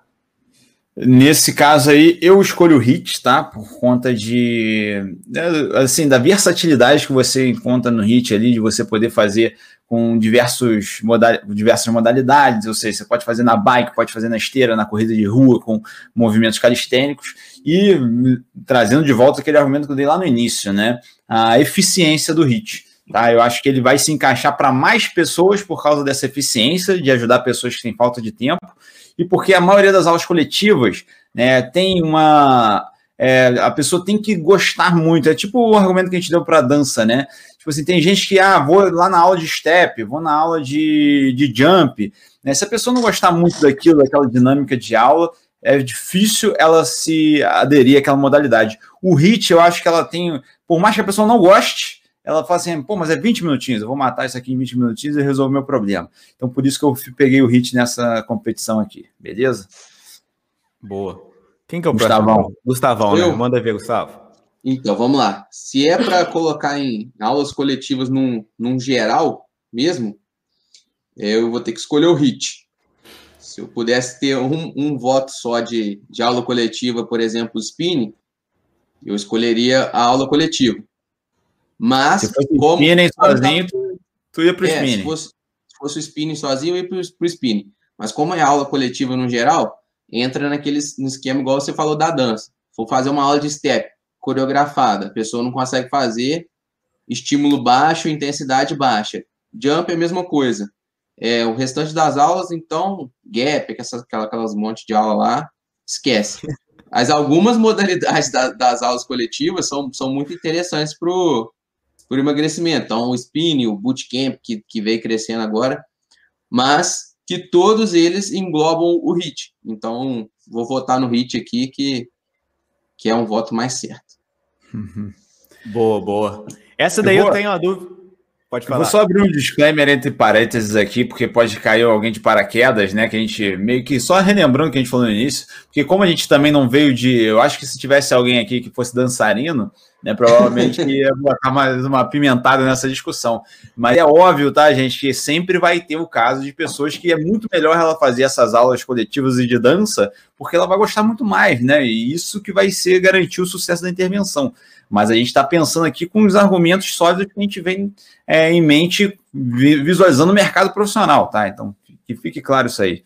Nesse caso aí, eu escolho o HIT, tá? Por conta de, né, assim, da versatilidade que você encontra no HIT ali, de você poder fazer com diversos modal, diversas modalidades, ou seja, você pode fazer na bike, pode fazer na esteira, na corrida de rua, com movimentos calistênicos, e trazendo de volta aquele argumento que eu dei lá no início, né? A eficiência do HIT. Tá? Eu acho que ele vai se encaixar para mais pessoas por causa dessa eficiência, de ajudar pessoas que têm falta de tempo, e porque a maioria das aulas coletivas né, tem uma. É, a pessoa tem que gostar muito. É tipo o argumento que a gente deu para dança, né? Tipo assim, tem gente que, ah, vou lá na aula de step, vou na aula de, de jump. Né? Se a pessoa não gostar muito daquilo, daquela dinâmica de aula, é difícil ela se aderir àquela modalidade. O HIT, eu acho que ela tem, por mais que a pessoa não goste, ela fala assim, pô, mas é 20 minutinhos, eu vou matar isso aqui em 20 minutinhos e resolver meu problema. Então, por isso que eu peguei o hit nessa competição aqui, beleza? Boa. Quem que é o Gustavão. próximo? Gustavão, né? Manda ver, Gustavo. Então, vamos lá. Se é para colocar em aulas coletivas num, num geral mesmo, eu vou ter que escolher o HIT. Se eu pudesse ter um, um voto só de, de aula coletiva, por exemplo, o spinning, eu escolheria a aula coletiva. Mas, se fosse como. Spinning sozinho, tu, tu ia para o é, spinning. Se fosse, se fosse o spinning sozinho, eu ia para o spinning. Mas, como é aula coletiva no geral, entra naquele esquema igual você falou da dança. For fazer uma aula de step coreografada, a pessoa não consegue fazer, estímulo baixo, intensidade baixa. Jump é a mesma coisa. É, o restante das aulas, então, gap, aquelas, aquelas montes de aula lá, esquece. Mas algumas modalidades da, das aulas coletivas são, são muito interessantes para o emagrecimento. Então, o spinning, o bootcamp, que, que veio crescendo agora, mas que todos eles englobam o HIT. Então, vou votar no HIT aqui, que, que é um voto mais certo. Uhum. Boa, boa. Essa daí eu, vou... eu tenho uma dúvida. Pode falar. Eu vou só abrir um disclaimer entre parênteses aqui, porque pode cair alguém de paraquedas, né? Que a gente meio que só relembrando o que a gente falou no início, porque como a gente também não veio de. Eu acho que se tivesse alguém aqui que fosse dançarino, né? Provavelmente ia botar mais uma pimentada nessa discussão. Mas é óbvio, tá, gente, que sempre vai ter o caso de pessoas que é muito melhor ela fazer essas aulas coletivas e de dança, porque ela vai gostar muito mais, né? E isso que vai ser garantir o sucesso da intervenção. Mas a gente está pensando aqui com os argumentos sólidos que a gente vem é, em mente visualizando o mercado profissional, tá? Então, que fique claro isso aí.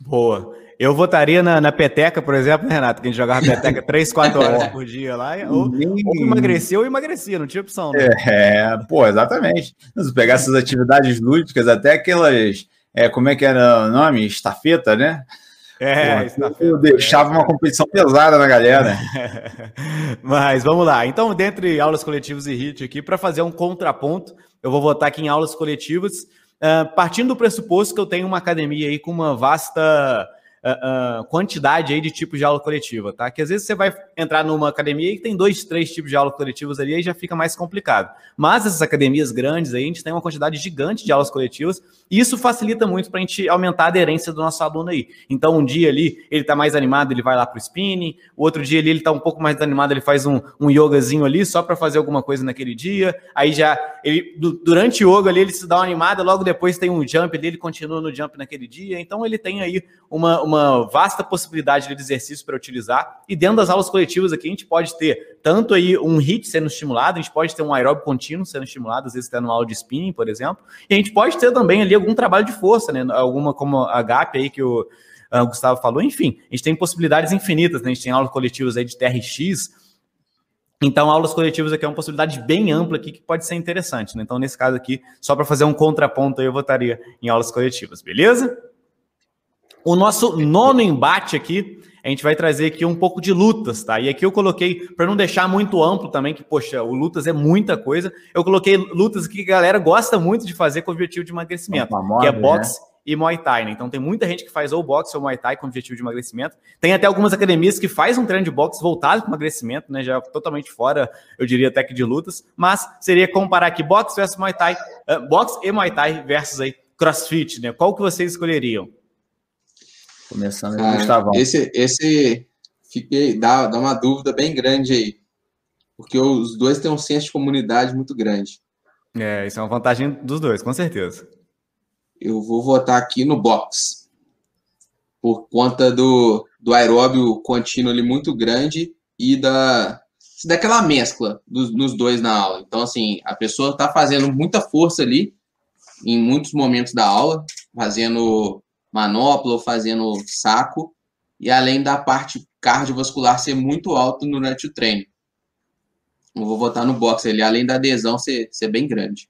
Boa. Eu votaria na, na peteca, por exemplo, Renato, que a gente jogava peteca 3, 4 horas por dia lá, ou, ou emagrecia ou emagrecia, não tinha opção. Né? É, pô, exatamente. Se pegar essas atividades lúdicas, até aquelas, é, como é que era o nome? Estafeta, né? É, Pô, eu deixava uma competição pesada na galera. Mas vamos lá. Então, dentre aulas coletivas e HIT aqui, para fazer um contraponto, eu vou votar aqui em aulas coletivas, uh, partindo do pressuposto que eu tenho uma academia aí com uma vasta uh, uh, quantidade aí de tipos de aula coletiva, tá? Que às vezes você vai entrar numa academia e tem dois, três tipos de aulas coletivas ali, aí já fica mais complicado. Mas essas academias grandes aí, a gente tem uma quantidade gigante de aulas coletivas, e isso facilita muito para a gente aumentar a aderência do nosso aluno aí. Então, um dia ali, ele está mais animado, ele vai lá para o spinning, o outro dia ali, ele está um pouco mais animado, ele faz um, um yogazinho ali, só para fazer alguma coisa naquele dia, aí já, ele, durante o yoga ali, ele se dá uma animada, logo depois tem um jump ali, ele continua no jump naquele dia, então ele tem aí uma, uma uma vasta possibilidade de exercício para utilizar. E dentro das aulas coletivas aqui, a gente pode ter tanto aí um HIT sendo estimulado, a gente pode ter um aeróbio contínuo sendo estimulado, às vezes até numa aula de spinning, por exemplo. E a gente pode ter também ali algum trabalho de força, né? Alguma como a GAP aí que o, ah, o Gustavo falou. Enfim, a gente tem possibilidades infinitas, né? A gente tem aulas coletivas aí de TRX, então, aulas coletivas aqui é uma possibilidade bem ampla aqui que pode ser interessante. Né? Então, nesse caso aqui, só para fazer um contraponto, eu votaria em aulas coletivas, beleza? O nosso nono embate aqui, a gente vai trazer aqui um pouco de lutas, tá? E aqui eu coloquei, para não deixar muito amplo também, que, poxa, o lutas é muita coisa, eu coloquei lutas que a galera gosta muito de fazer com o objetivo de emagrecimento, famosa, que é boxe. Né? e Muay Thai, né? Então tem muita gente que faz ou boxe ou Muay Thai com objetivo de emagrecimento. Tem até algumas academias que faz um treino de boxe voltado para emagrecimento, né? Já totalmente fora, eu diria até que de lutas, mas seria comparar aqui boxe versus Muay Thai, uh, boxe e Muay Thai versus aí CrossFit, né? Qual que vocês escolheriam? Começando aí, Gustavão. Esse, esse fiquei, dá, dá uma dúvida bem grande aí, porque os dois têm um senso de comunidade muito grande. É, isso é uma vantagem dos dois, com certeza eu vou votar aqui no box. Por conta do, do aeróbio contínuo ali muito grande e da daquela mescla dos, nos dois na aula. Então, assim, a pessoa está fazendo muita força ali em muitos momentos da aula, fazendo manopla ou fazendo saco, e além da parte cardiovascular ser muito alta durante o treino. Eu vou votar no box ali, além da adesão ser, ser bem grande.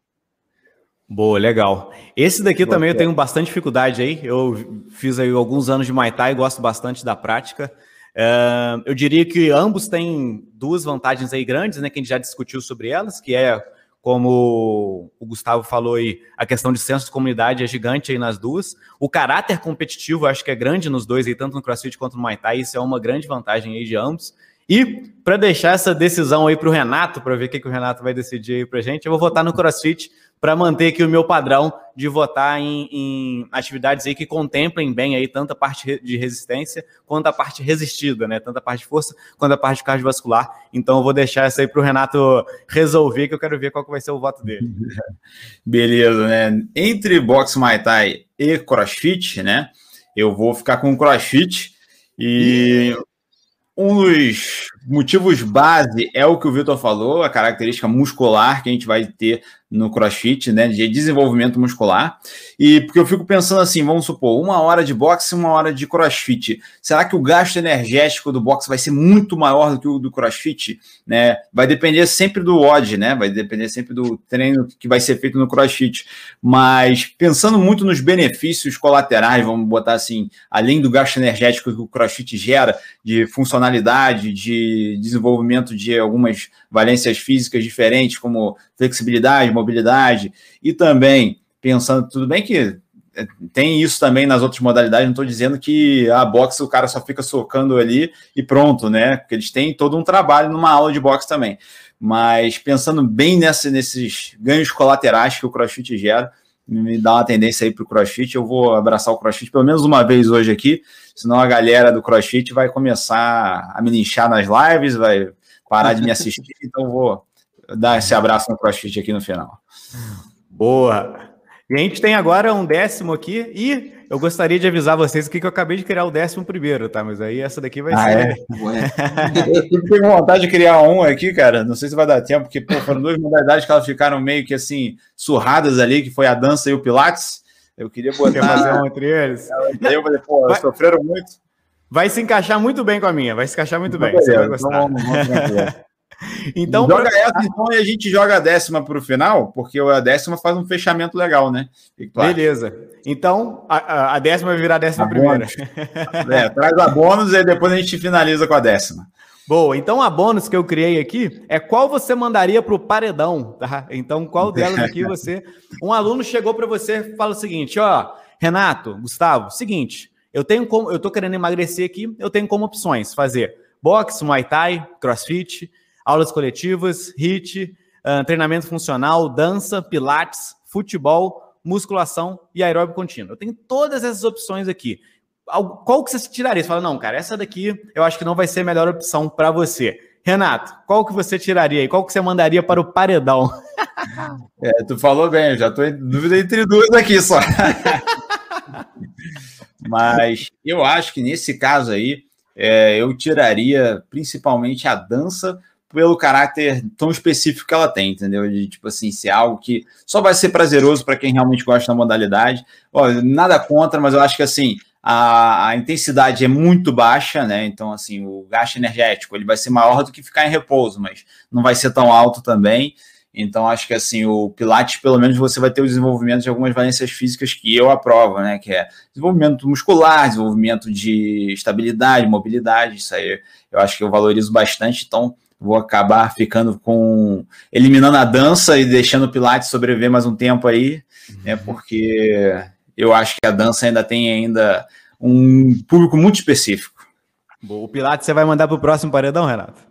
Boa, legal. Esse daqui Boa, também eu tenho bastante dificuldade aí. Eu fiz aí alguns anos de Muay Thai, gosto bastante da prática. Uh, eu diria que ambos têm duas vantagens aí grandes, né? Que a gente já discutiu sobre elas, que é, como o Gustavo falou aí, a questão de senso de comunidade é gigante aí nas duas. O caráter competitivo acho que é grande nos dois aí, tanto no CrossFit quanto no Muay Thai. Isso é uma grande vantagem aí de ambos. E para deixar essa decisão aí para o Renato, para ver o que, que o Renato vai decidir aí para gente, eu vou votar no CrossFit para manter aqui o meu padrão de votar em, em, atividades aí que contemplem bem aí tanto a parte de resistência quanto a parte resistida, né? Tanto a parte de força quanto a parte cardiovascular. Então eu vou deixar essa aí para o Renato resolver, que eu quero ver qual que vai ser o voto dele. Beleza, né? Entre boxe Muay Thai e CrossFit, né? Eu vou ficar com o CrossFit e um dos motivos base é o que o Vitor falou, a característica muscular que a gente vai ter no crossfit, né, de desenvolvimento muscular. E porque eu fico pensando assim, vamos supor, uma hora de boxe e uma hora de crossfit. Será que o gasto energético do boxe vai ser muito maior do que o do crossfit? Né? Vai depender sempre do odd, né? Vai depender sempre do treino que vai ser feito no crossfit. Mas pensando muito nos benefícios colaterais, vamos botar assim, além do gasto energético que o crossfit gera, de funcionalidade, de desenvolvimento de algumas valências físicas diferentes, como flexibilidade, mobilidade, e também pensando, tudo bem que é, tem isso também nas outras modalidades, não estou dizendo que a boxe o cara só fica socando ali e pronto, né? Porque eles têm todo um trabalho numa aula de boxe também. Mas pensando bem nessa, nesses ganhos colaterais que o CrossFit gera, me dá uma tendência aí para o CrossFit. Eu vou abraçar o CrossFit pelo menos uma vez hoje aqui, senão a galera do CrossFit vai começar a me linchar nas lives, vai parar de me assistir, então vou dar esse abraço no CrossFit aqui no final. Boa! E a gente tem agora um décimo aqui e eu gostaria de avisar vocês aqui que eu acabei de criar o décimo primeiro, tá? Mas aí essa daqui vai ah, ser. É? eu tenho vontade de criar um aqui, cara. Não sei se vai dar tempo, porque pô, foram duas modalidades que elas ficaram meio que assim, surradas ali, que foi a dança e o Pilates. Eu queria botar fazer um entre eles. eu falei, pô, vai... sofreram muito. Vai se encaixar muito bem com a minha, vai se encaixar muito bem. Você vai gostar. Então, vamos, vamos então, joga pra... essa então e a gente joga a décima para o final, porque a décima faz um fechamento legal, né? Beleza. Então, a, a, décima vai virar a décima a primeira. É, traz a bônus e depois a gente finaliza com a décima. Boa, então a bônus que eu criei aqui é qual você mandaria para o paredão, tá? Então, qual delas aqui você. Um aluno chegou para você e fala o seguinte: ó, Renato, Gustavo, seguinte, eu tenho como, eu tô querendo emagrecer aqui, eu tenho como opções fazer boxe, muay thai, crossfit, aulas coletivas, HIT, uh, treinamento funcional, dança, pilates, futebol, musculação e aeróbico contínuo. Eu tenho todas essas opções aqui. Qual que você tiraria? Você fala, não, cara, essa daqui eu acho que não vai ser a melhor opção para você. Renato, qual que você tiraria aí? Qual que você mandaria para o paredão? É, tu falou bem, eu já estou em dúvida entre duas aqui só. Mas eu acho que nesse caso aí, é, eu tiraria principalmente a dança pelo caráter tão específico que ela tem, entendeu? De tipo assim, ser algo que só vai ser prazeroso para quem realmente gosta da modalidade. Ó, nada contra, mas eu acho que assim, a, a, intensidade é muito baixa, né? Então, assim, o gasto energético ele vai ser maior do que ficar em repouso, mas não vai ser tão alto também. Então, acho que assim, o Pilates, pelo menos, você vai ter o desenvolvimento de algumas valências físicas que eu aprovo, né? Que é desenvolvimento muscular, desenvolvimento de estabilidade, mobilidade, isso aí eu acho que eu valorizo bastante, então vou acabar ficando com. eliminando a dança e deixando o Pilates sobreviver mais um tempo aí, né? uhum. né? Porque eu acho que a dança ainda tem ainda um público muito específico. o Pilates você vai mandar para o próximo paredão, Renato?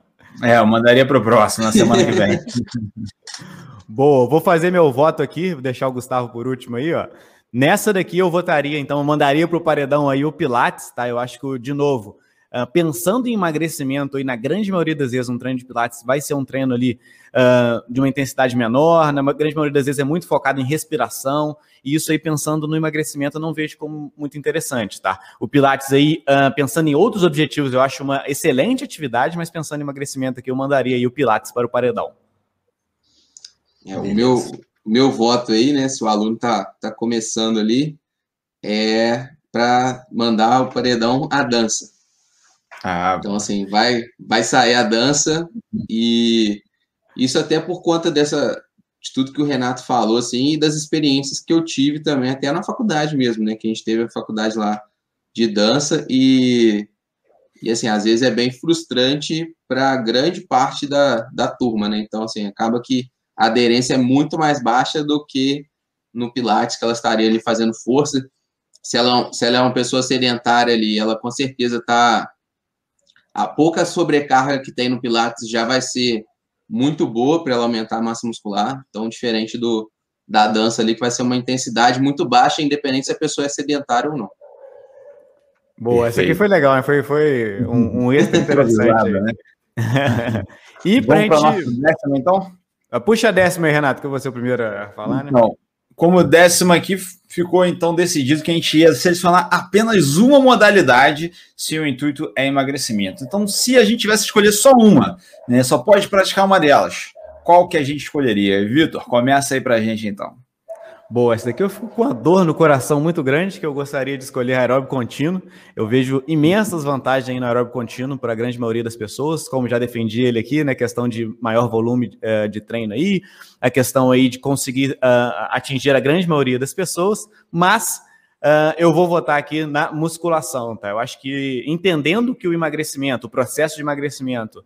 É, eu mandaria para o próximo, na semana que vem. Boa, vou fazer meu voto aqui, vou deixar o Gustavo por último aí, ó. Nessa daqui eu votaria, então, eu mandaria para o paredão aí o Pilates, tá? Eu acho que, de novo, uh, pensando em emagrecimento, e na grande maioria das vezes um treino de Pilates vai ser um treino ali uh, de uma intensidade menor, na grande maioria das vezes é muito focado em respiração, e isso aí pensando no emagrecimento eu não vejo como muito interessante, tá? O Pilates aí, uh, pensando em outros objetivos, eu acho uma excelente atividade, mas pensando em emagrecimento aqui, eu mandaria aí o Pilates para o paredão. É, o meu, o meu voto aí, né, se o aluno tá, tá começando ali, é para mandar o paredão a dança. Ah, então, assim, vai, vai sair a dança e isso até por conta dessa de tudo que o Renato falou, assim, e das experiências que eu tive também, até na faculdade mesmo, né? Que a gente teve a faculdade lá de dança e, e assim, às vezes é bem frustrante para grande parte da, da turma, né? Então, assim, acaba que a aderência é muito mais baixa do que no Pilates, que ela estaria ali fazendo força. Se ela, se ela é uma pessoa sedentária ali, ela com certeza está. A pouca sobrecarga que tem no Pilates já vai ser muito boa para ela aumentar a massa muscular, então diferente do da dança ali, que vai ser uma intensidade muito baixa, independente se a pessoa é sedentária ou não. Boa, essa aqui foi legal, né? Foi, foi um, um extra interessante. né? e para a gente. Décima, então? Ah, puxa a décima aí, Renato, que eu vou ser o primeiro a falar, né? Então, como décima aqui, ficou então decidido que a gente ia selecionar apenas uma modalidade se o intuito é emagrecimento. Então, se a gente tivesse escolher só uma, né, só pode praticar uma delas, qual que a gente escolheria? Vitor, começa aí para a gente então. Boa, essa daqui eu fico com uma dor no coração muito grande, que eu gostaria de escolher aeróbio contínuo. Eu vejo imensas vantagens no aeróbio contínuo para a grande maioria das pessoas, como já defendi ele aqui, né? Questão de maior volume uh, de treino aí, a questão aí de conseguir uh, atingir a grande maioria das pessoas, mas Uh, eu vou votar aqui na musculação, tá? Eu acho que entendendo que o emagrecimento, o processo de emagrecimento,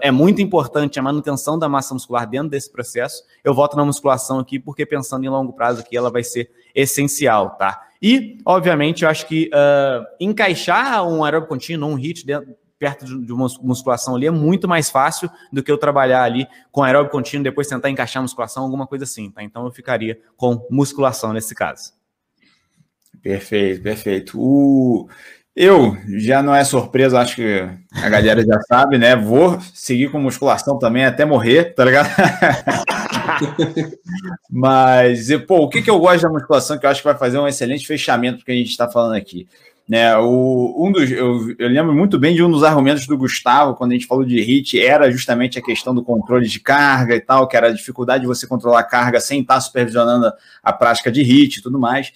é muito importante a manutenção da massa muscular dentro desse processo, eu voto na musculação aqui, porque pensando em longo prazo aqui, ela vai ser essencial, tá? E, obviamente, eu acho que uh, encaixar um aeróbico contínuo, um HIIT dentro, perto de uma musculação ali é muito mais fácil do que eu trabalhar ali com aeróbico contínuo, depois tentar encaixar musculação, alguma coisa assim, tá? Então eu ficaria com musculação nesse caso. Perfeito, perfeito. O... Eu já não é surpresa, acho que a galera já sabe, né? Vou seguir com musculação também até morrer, tá ligado? Mas, pô, o que, que eu gosto da musculação que eu acho que vai fazer um excelente fechamento que a gente está falando aqui? Né, o, um dos, eu, eu, lembro muito bem de um dos argumentos do Gustavo, quando a gente falou de HIT, era justamente a questão do controle de carga e tal, que era a dificuldade de você controlar a carga sem estar supervisionando a prática de HIT e tudo mais.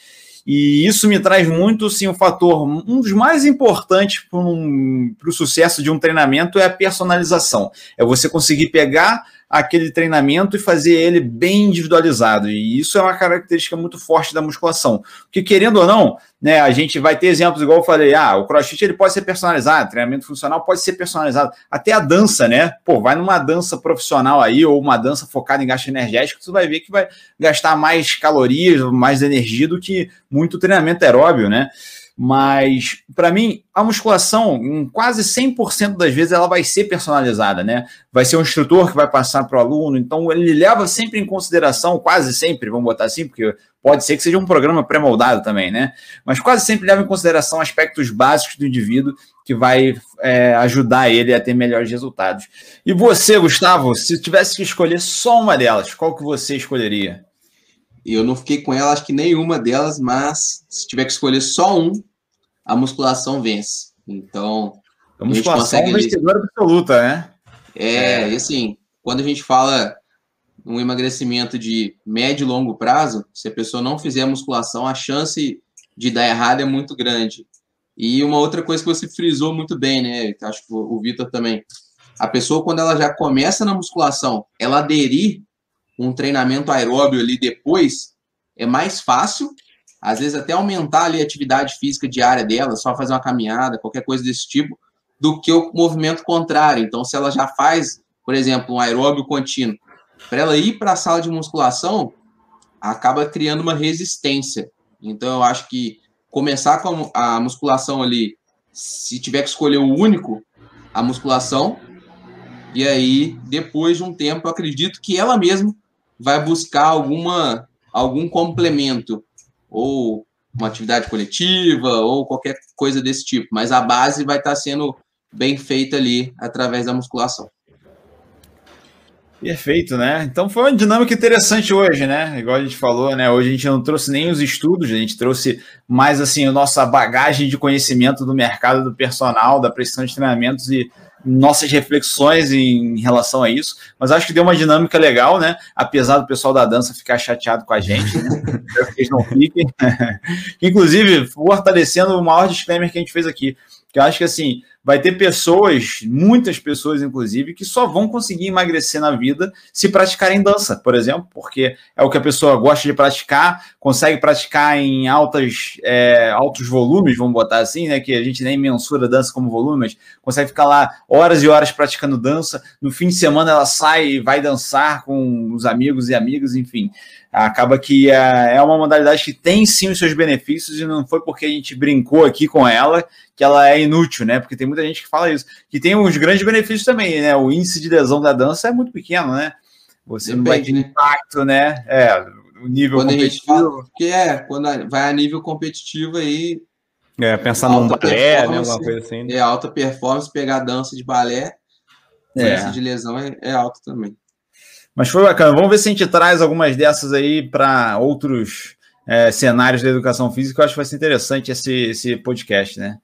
E isso me traz muito, sim, um fator, um dos mais importantes para um, o sucesso de um treinamento é a personalização. É você conseguir pegar aquele treinamento e fazer ele bem individualizado. E isso é uma característica muito forte da musculação. Porque, querendo ou não, né, a gente vai ter exemplos, igual eu falei, ah, o crossfit ele pode ser personalizado, treinamento funcional pode ser personalizado. Até a dança, né? Pô, vai numa dança profissional aí, ou uma dança focada em gasto energético, você vai ver que vai gastar mais calorias, mais energia do que muito treinamento aeróbio, né? Mas, para mim, a musculação, em quase 100% das vezes, ela vai ser personalizada, né? Vai ser um instrutor que vai passar para o aluno, então ele leva sempre em consideração, quase sempre, vamos botar assim, porque pode ser que seja um programa pré-moldado também, né? Mas quase sempre leva em consideração aspectos básicos do indivíduo que vai é, ajudar ele a ter melhores resultados. E você, Gustavo, se tivesse que escolher só uma delas, qual que você escolheria? Eu não fiquei com ela, acho que nenhuma delas, mas se tiver que escolher só um, a musculação vence. Então, a musculação é vencedora absoluta, né? É, é, e assim, quando a gente fala um emagrecimento de médio e longo prazo, se a pessoa não fizer musculação, a chance de dar errado é muito grande. E uma outra coisa que você frisou muito bem, né? Acho que o Vitor também. A pessoa, quando ela já começa na musculação, ela aderir um treinamento aeróbio ali depois, é mais fácil, às vezes até aumentar ali a atividade física diária dela, só fazer uma caminhada, qualquer coisa desse tipo, do que o movimento contrário. Então, se ela já faz, por exemplo, um aeróbio contínuo, para ela ir para a sala de musculação, acaba criando uma resistência. Então, eu acho que começar com a musculação ali, se tiver que escolher o único, a musculação, e aí, depois de um tempo, acredito que ela mesma vai buscar alguma, algum complemento, ou uma atividade coletiva, ou qualquer coisa desse tipo, mas a base vai estar sendo bem feita ali através da musculação. Perfeito, né? Então foi uma dinâmica interessante hoje, né? Igual a gente falou, né? Hoje a gente não trouxe nem os estudos, a gente trouxe mais assim a nossa bagagem de conhecimento do mercado do personal, da prestação de treinamentos e nossas reflexões em relação a isso, mas acho que deu uma dinâmica legal, né? Apesar do pessoal da dança ficar chateado com a gente, né? que eles não fiquem. Inclusive, fortalecendo o maior disclaimer que a gente fez aqui, que eu acho que assim, vai ter pessoas, muitas pessoas, inclusive, que só vão conseguir emagrecer na vida se praticarem dança, por exemplo, porque é o que a pessoa gosta de praticar, consegue praticar em altas, é, altos volumes, vamos botar assim, né? Que a gente nem mensura dança como volume, mas consegue ficar lá horas e horas praticando dança. No fim de semana ela sai e vai dançar com os amigos e amigas, enfim acaba que é, é uma modalidade que tem sim os seus benefícios e não foi porque a gente brincou aqui com ela que ela é inútil, né? Porque tem muita gente que fala isso. Que tem uns grandes benefícios também, né? O índice de lesão da dança é muito pequeno, né? Você Depende, não vai ter né? impacto, né? É, o nível quando competitivo. Fala, que é, quando vai a nível competitivo aí. É, pensar num balé, né? Alguma coisa assim. É alta performance, pegar dança de balé, é. índice de lesão é, é alto também. Mas foi bacana. Vamos ver se a gente traz algumas dessas aí para outros é, cenários da educação física. Eu acho que vai ser interessante esse, esse podcast, né?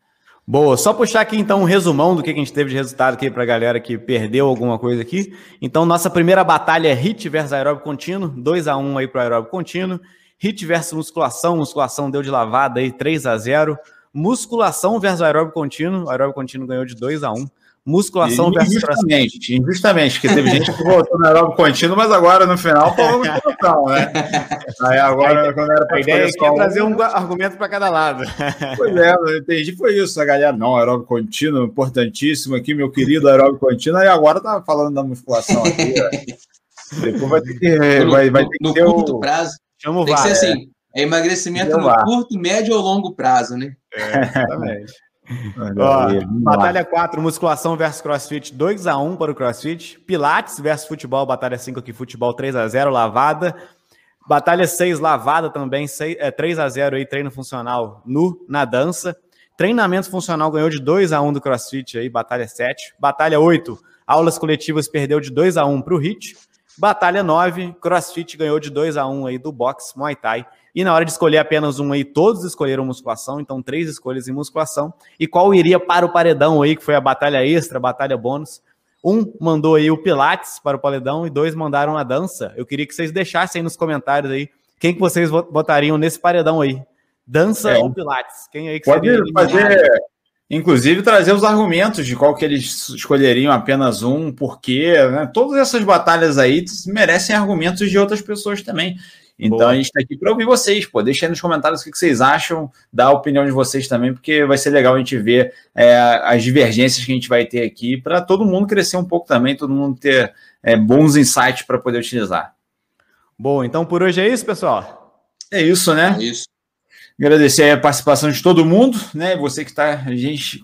Boa, só puxar aqui então um resumão do que a gente teve de resultado aqui para a galera que perdeu alguma coisa aqui. Então, nossa primeira batalha é HIT versus aeróbico contínuo, 2 a 1 aí para o aeróbico contínuo. HIT versus musculação, musculação deu de lavada aí 3 a 0 Musculação versus aeróbico contínuo, o aeróbico contínuo ganhou de 2 a 1 musculação versus injustamente, injustamente, porque teve gente que voltou no aeróbico contínuo, mas agora no final falou musculação, né? Aí agora, quando era para a ideia é trazer um argumento para cada lado. Pois é, eu entendi, foi isso, a galera, não, aeróbico contínuo, importantíssimo aqui, meu querido aeróbico contínuo, e agora tá falando da musculação aqui. Depois vai ter que, no, vai, vai ter no, que no curto o... prazo, Chama tem que ser assim, é emagrecimento no curto, médio ou longo prazo, né? É, exatamente. Ó, batalha 4, musculação versus crossfit, 2 x 1 para o crossfit. Pilates versus futebol, batalha 5 aqui, futebol 3 x 0 lavada. Batalha 6, lavada também, 6, é, 3 x 0 aí, treino funcional nu na dança. Treinamento funcional ganhou de 2 x 1 do crossfit aí, batalha 7. Batalha 8, aulas coletivas perdeu de 2 x 1 para o HIT. Batalha 9, crossfit ganhou de 2 x 1 aí do box, Muay Thai. E na hora de escolher apenas um aí, todos escolheram musculação, então três escolhas em musculação. E qual iria para o paredão aí, que foi a batalha extra, a batalha bônus? Um mandou aí o Pilates para o paredão e dois mandaram a dança. Eu queria que vocês deixassem aí nos comentários aí quem que vocês votariam nesse paredão aí. Dança é. ou Pilates? Quem aí que Pode fazer, inclusive trazer os argumentos de qual que eles escolheriam apenas um, porquê, né? Todas essas batalhas aí merecem argumentos de outras pessoas também. Então Boa. a gente está aqui para ouvir vocês, pô. Deixa aí nos comentários o que vocês acham, dá a opinião de vocês também, porque vai ser legal a gente ver é, as divergências que a gente vai ter aqui para todo mundo crescer um pouco também, todo mundo ter é, bons insights para poder utilizar. Bom, então por hoje é isso, pessoal. É isso, né? É isso. Agradecer a participação de todo mundo, né? Você que está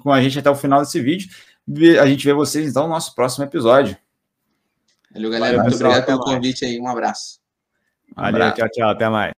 com a gente até o final desse vídeo. A gente vê vocês então no nosso próximo episódio. Valeu, galera. Valeu, Muito pessoal, obrigado pelo convite aí. Um abraço. Valeu, tchau, tchau. Até mais.